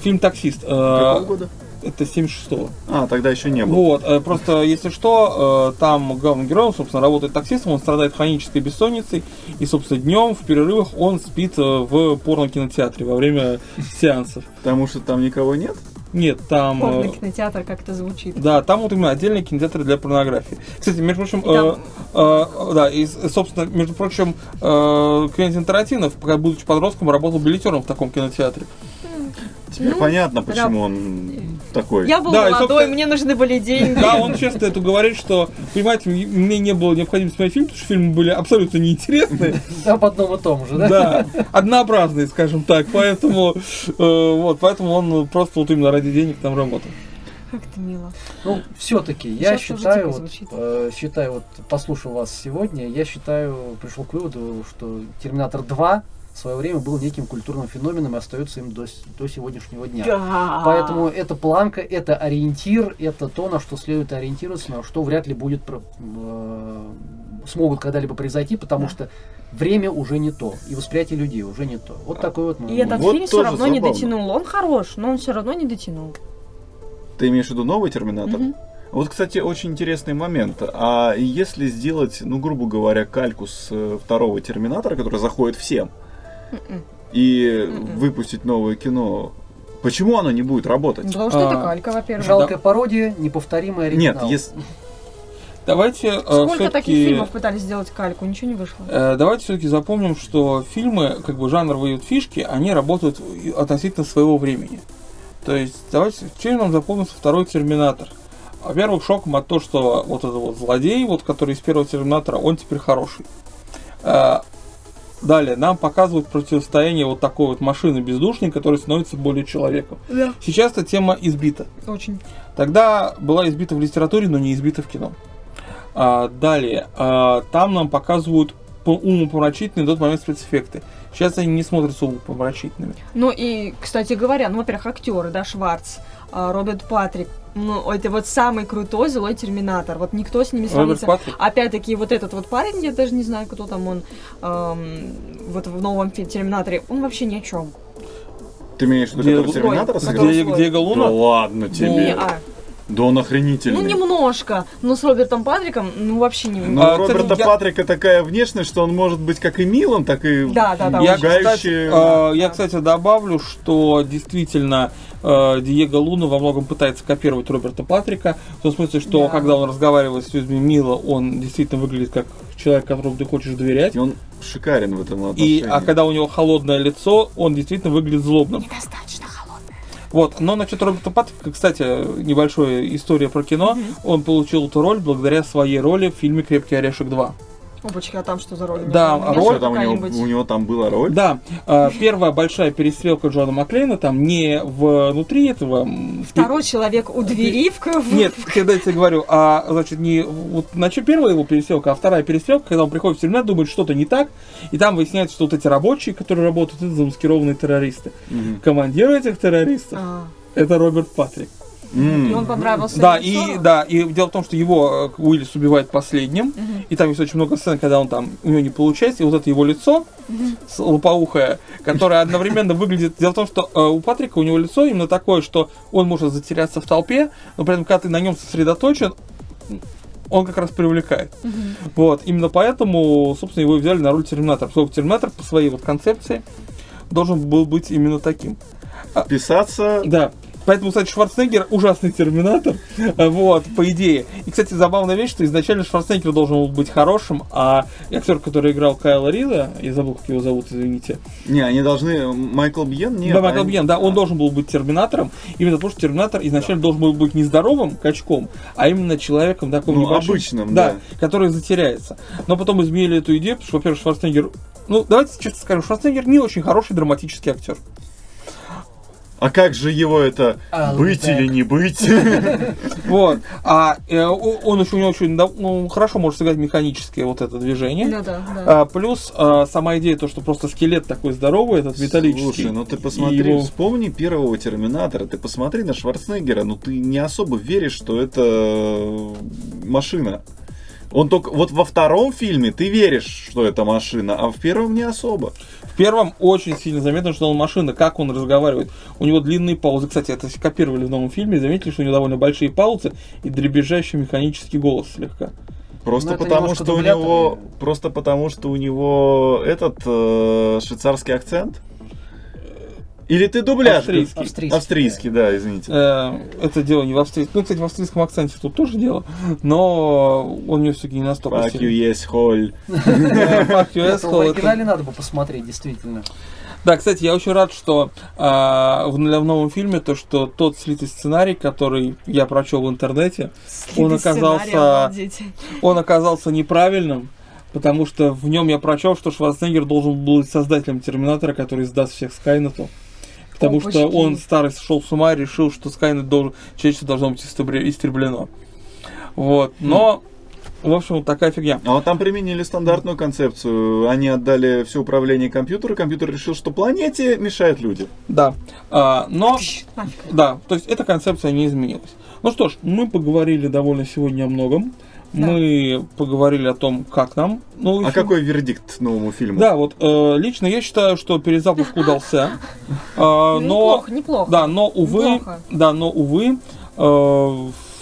фильм «Таксист», э, Какого года? Это 76-го. А, тогда еще не было. Вот, э, просто если что, э, там главным героем, собственно, работает таксистом, он страдает хронической бессонницей, и, собственно, днем в перерывах он спит э, в порно-кинотеатре во время сеансов. Потому что там никого нет? Нет, там... Порный кинотеатр как-то звучит. Да, там вот именно отдельные кинотеатры для порнографии. Кстати, между прочим, И там- э, э, да, и, собственно, между прочим, э, Квентин Тарантино, пока будучи подростком, работал билетером в таком кинотеатре. Теперь Ну, понятно, да. почему он такой. Я был Да, и, молодой, собственно- мне нужны были деньги. Да, он часто это говорит, что, понимаете, мне не было необходимости смотреть фильм, потому что фильмы были абсолютно неинтересные, Об одном и том же, да? да, однообразные, скажем так, поэтому, э, вот, поэтому он просто вот именно ради денег там работал. Как это мило. Ну, все-таки, я Сейчас считаю, тихо вот, э, считаю, вот, послушав вас сегодня, я считаю, пришел к выводу, что Терминатор 2 в свое время был неким культурным феноменом и остается им до, до сегодняшнего дня. Да. Поэтому это планка, это ориентир, это то, на что следует ориентироваться, на что вряд ли будет про- э, смогут когда-либо произойти, потому Да. что время уже не то, и восприятие людей уже не то. Вот такой вот мой И этот Вот фильм все равно не забавно. дотянул. Он хорош, но он все равно не дотянул. Ты имеешь в виду новый Терминатор? Мгм. Вот, кстати, очень интересный момент. А если сделать, ну, грубо говоря, кальку с э, второго Терминатора, который заходит всем, И выпустить новое кино, почему оно не будет работать? Потому что это А, калька, во-первых. Жалкая пародия, неповторимый Нет, оригинал. если... Давайте э, Сколько таких фильмов пытались сделать кальку, ничего не вышло. Э, Давайте все-таки запомним, что фильмы, как бы жанровые фишки, они работают относительно своего времени. То есть, давайте, чем нам запомнился второй Терминатор? Во-первых, шоком от того, что вот этот вот злодей, вот, который из первого Терминатора, он теперь хороший. Э, Далее, нам показывают противостояние вот такой вот машины-бездушник, который становится более человеком. Да. Сейчас эта тема избита. Очень. Тогда была избита в литературе, но не избита в кино. А, далее, а, там нам показывают по- умопомрачительные на тот момент спецэффекты. Сейчас они не смотрятся умопомрачительными. Ну и, кстати говоря, ну, во-первых, актеры, да, Шварц, Роберт Патрик, ну, это вот самый крутой злой терминатор. Вот никто с ними сравнится. Опять-таки, вот этот вот парень, я даже не знаю, кто там он, эм, вот в новом Терминаторе, он вообще ни о чем. Ты имеешь в виду, Где- Терминатора Ой, сыграл? Где, свой. Диего Да ладно тебе. Не, а, Да он охренительный. ну, немножко, но с Робертом Патриком, ну, вообще не... Но А, у Роберта кстати, я- Патрика такая внешность, что он может быть как и милым, так и Да, да, да, Я, кстати, а, я, кстати, добавлю, что действительно э, Диего Луна во многом пытается копировать Роберта Патрика. В том смысле, что Да. когда он разговаривает с людьми мило, он действительно выглядит как человек, которому ты хочешь доверять. И он шикарен в этом И, отношении. а когда у него холодное лицо, он действительно выглядит злобным. Недостаточно холодный. Вот, но насчет Роберта Патрика, кстати, небольшая история про кино. Он получил эту роль благодаря своей роли в фильме «Крепкий орешек 2». Опачки, а там что за роль? Да, У меня роль там у него, у него там была роль? Да, э, первая большая перестрелка Джона Маклейна там не внутри этого... Второй человек у двери в... Нет, когда я тебе говорю, а значит, не вот начать первая его перестрелка, а вторая перестрелка, когда он приходит в терминал, думает, что-то не так, и там выясняется, что вот эти рабочие, которые работают, это замаскированные террористы. Мгм. Командир этих террористов А, это Роберт Патрик. М. И он понравился Да, и да, и дело в том, что его э, Уиллис убивает последним, и там есть очень много сцен, когда он там у него не получается, и вот это его лицо с- лопоухое, которое одновременно выглядит. Дело в том, что э, у Патрика у него лицо именно такое, что он может затеряться в толпе, но при этом, когда ты на нем сосредоточен, он как раз привлекает. Вот, именно поэтому, собственно, его и взяли на роль Терминатора. Поскольку Терминатор по своей вот концепции должен был быть именно таким. Писаться... Да. Поэтому, кстати, Шварценеггер ужасный терминатор. А, Вот, по идее. И, кстати, забавная вещь, что изначально Шварценеггер должен был быть хорошим, а актер, который играл Кайла Риза, я забыл, как его зовут, извините. Не, они должны... Майкл Бьен? Нет. да, Майкл они- Бьен, да, он должен был быть терминатором, именно потому что терминатор изначально должен был быть не здоровым качком, а именно человеком таким Ну, небольшим, обычным, да, да. который затеряется. Но потом изменили эту идею, потому что, во-первых, Шварценеггер ну, давайте честно скажем, Шварценеггер не очень хороший драматический актер. А как же его это I'll быть be back. или не быть? Вот. А э, он еще не очень да, ну, хорошо может сыграть механическое вот это движение. Да, да, да. А, плюс а, сама идея, то, что просто скелет такой здоровый, этот металлический. Слушай, ну ты посмотри, его- вспомни первого Терминатора, ты посмотри на Шварценеггера, ну ты не особо веришь, что это э, машина. Он только вот во втором фильме ты веришь, что это машина, а в первом не особо. В первом очень сильно заметно, что он машина, как он разговаривает. У него длинные паузы. Кстати, это копировали в новом фильме. Заметили, что у него довольно большие паузы и дребезжащий механический голос слегка. Просто Ну, это потому, что у дублятор. него, просто потому, что у него этот э, швейцарский акцент. Или ты дубляжный? Австрийский. Австрийский. Австрийский, да, извините. Э, это дело не в австрийском. Ну, кстати, в австрийском акценте тут тоже дело. Но он у него все-таки не настолько Fuck you, есть холь. Э, fuck you, Это в оригинале надо бы посмотреть, действительно. Да, кстати, я очень рад, что а, в, в новом фильме то, что тот слитый сценарий, который я прочел в интернете, он Слитый сценарий, оказался, он оказался неправильным, потому что в нем я прочел, что Шварценеггер должен был быть создателем Терминатора, который сдаст всех Скайнету. Потому что он старый сошел с ума и решил, что Скайнет должен, человечество должно быть истреблено. Вот. Но, в общем, вот такая фигня. А вот там применили стандартную концепцию. Они отдали все управление компьютеру, компьютер решил, что планете мешают люди. Да. А, но. Да, то есть эта концепция не изменилась. Ну что ж, мы поговорили довольно сегодня о многом. Да. Мы поговорили о том, как нам. Ну, А еще- какой вердикт новому фильму? Да, вот э, лично я считаю, что перезапуск удался. Э, но, Неплохо, неплохо. да, но увы, Неплохо. да, но увы,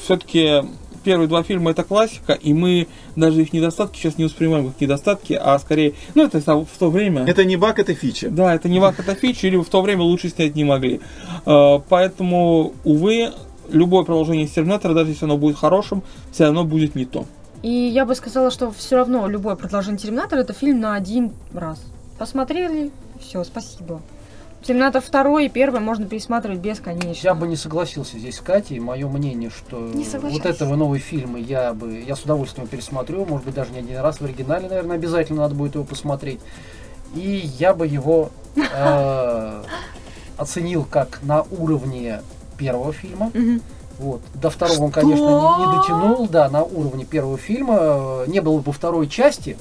все-таки первые два фильма это классика, и мы даже их недостатки сейчас не воспринимаем как недостатки, а скорее, ну это в то время. Это не баг, это фича. Да, это не вак, это фича, или в то время лучше снять не могли. Э, Поэтому, увы, любое продолжение Терминатора, даже если оно будет хорошим, все равно будет не то. И я бы сказала, что все равно любое продолжение Терминатора это фильм на один раз. Посмотрели, все, спасибо. Терминатор второй и первый можно пересматривать бесконечно. Я бы не согласился здесь с Катей. Мое мнение, что вот этого новые фильмы я бы я с удовольствием пересмотрю. Может быть, даже не один раз в оригинале, наверное, обязательно надо будет его посмотреть. И я бы его э, оценил как на уровне первого фильма. Вот. До второго он, конечно, не, не дотянул, да, на уровне первого фильма. Э, Не было бы второй части.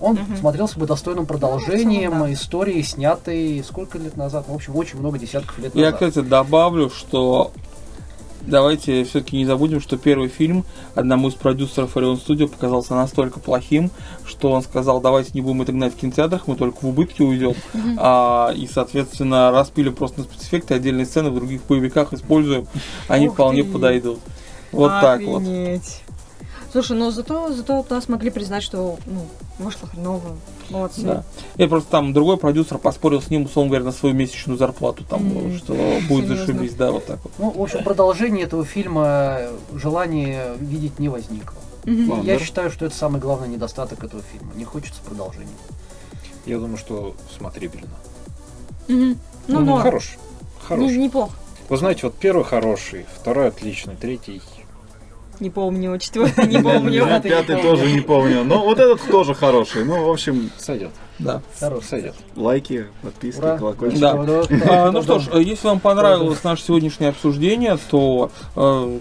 Он Мгм. смотрелся бы достойным продолжением Ну, целом, да. истории, снятой сколько лет назад? В общем, очень много десятков лет Я, назад. кстати, добавлю, что давайте все-таки не забудем, что первый фильм одному из продюсеров Orion Studio показался настолько плохим, что он сказал, давайте не будем это гнать в кинотеатрах, мы только в убытки уйдем. А, и, соответственно, распили просто на спецэффекты, отдельные сцены в других боевиках используем, они Ух вполне ты. подойдут. Вот так вот. Слушай, ну зато, зато нас могли признать, что ну, вышло хреново. Молодцы. Да. И просто там другой продюсер поспорил с ним, условно говоря, на свою месячную зарплату, там, М. что будет Серьезно? зашибись, да, вот так вот. Ну, в общем, продолжение этого фильма э, желания видеть не возникло. Мгм. И я считаю, что это самый главный недостаток этого фильма. Не хочется продолжения. Я думаю, что смотрибельно. Мгм. Ну, Ну. Хорош. Хорош. Не- неплохо. Вы знаете, вот первый хороший, второй отличный, третий. Не помню, четвертый не помню. Я пятый тоже не помню. Но вот этот тоже хороший. Ну, в общем, Сойдет. Да. Хорош. Сойдет. лайки, подписки, Ура. колокольчик. Да. А, ну что ж, э, если вам понравилось наше сегодняшнее обсуждение, то, э,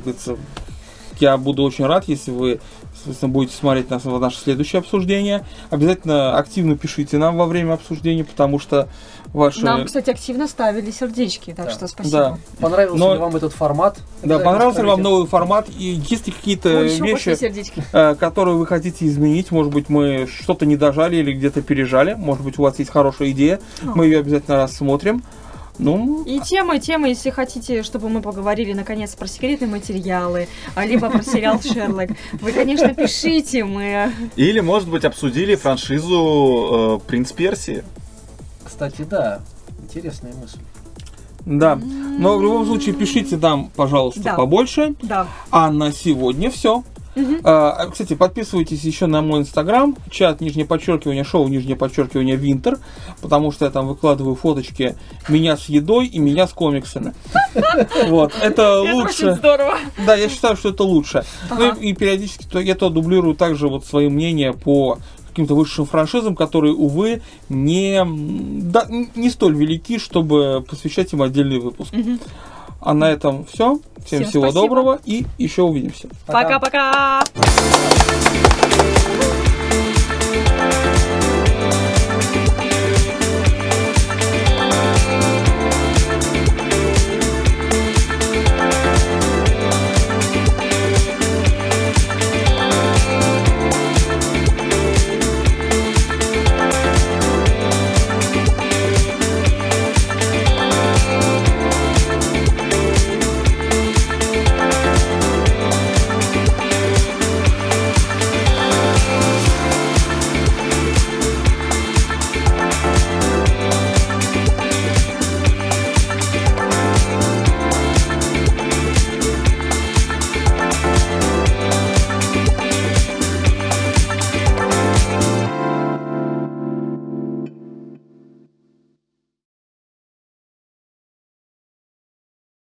Я буду очень рад, если вы соответственно, будете смотреть нас, наше следующее обсуждение. Обязательно активно пишите нам во время обсуждения, потому что ваши... Нам, кстати, активно ставили сердечки, так Да. что спасибо. Да, Понравился Но- ли вам этот формат? да, Обязательно понравился ли вам новый формат? И есть ли какие-то после вещи, сердечки. э, которые вы хотите изменить? Может быть, мы что-то не дожали или где-то пережали? Может быть, у вас есть хорошая идея? Мы ее обязательно рассмотрим. Ну, И темы, темы, если хотите, чтобы мы поговорили наконец про секретные материалы, а, либо про сериал Шерлок, вы, конечно, пишите, мы... Или, может быть, обсудили франшизу э, Принц Персии. Кстати, да, интересная мысль. да. Но в любом случае, пишите нам, пожалуйста, Да. побольше. Да. А на сегодня все. Мгм. А, кстати, подписывайтесь еще на мой инстаграм, чат, нижнее подчеркивание, шоу, нижнее подчеркивание, Винтер, потому что я там выкладываю фоточки меня с едой и меня с комиксами. Вот, это лучше. здорово. Да, я считаю, что это лучше. Ну и, периодически я то дублирую также вот свои мнения по каким-то высшим франшизам, которые, увы, не, да, не столь велики, чтобы посвящать им отдельный выпуск. Мгм. А на этом все. Всем Всем всего спасибо. доброго и еще увидимся. Пока-пока.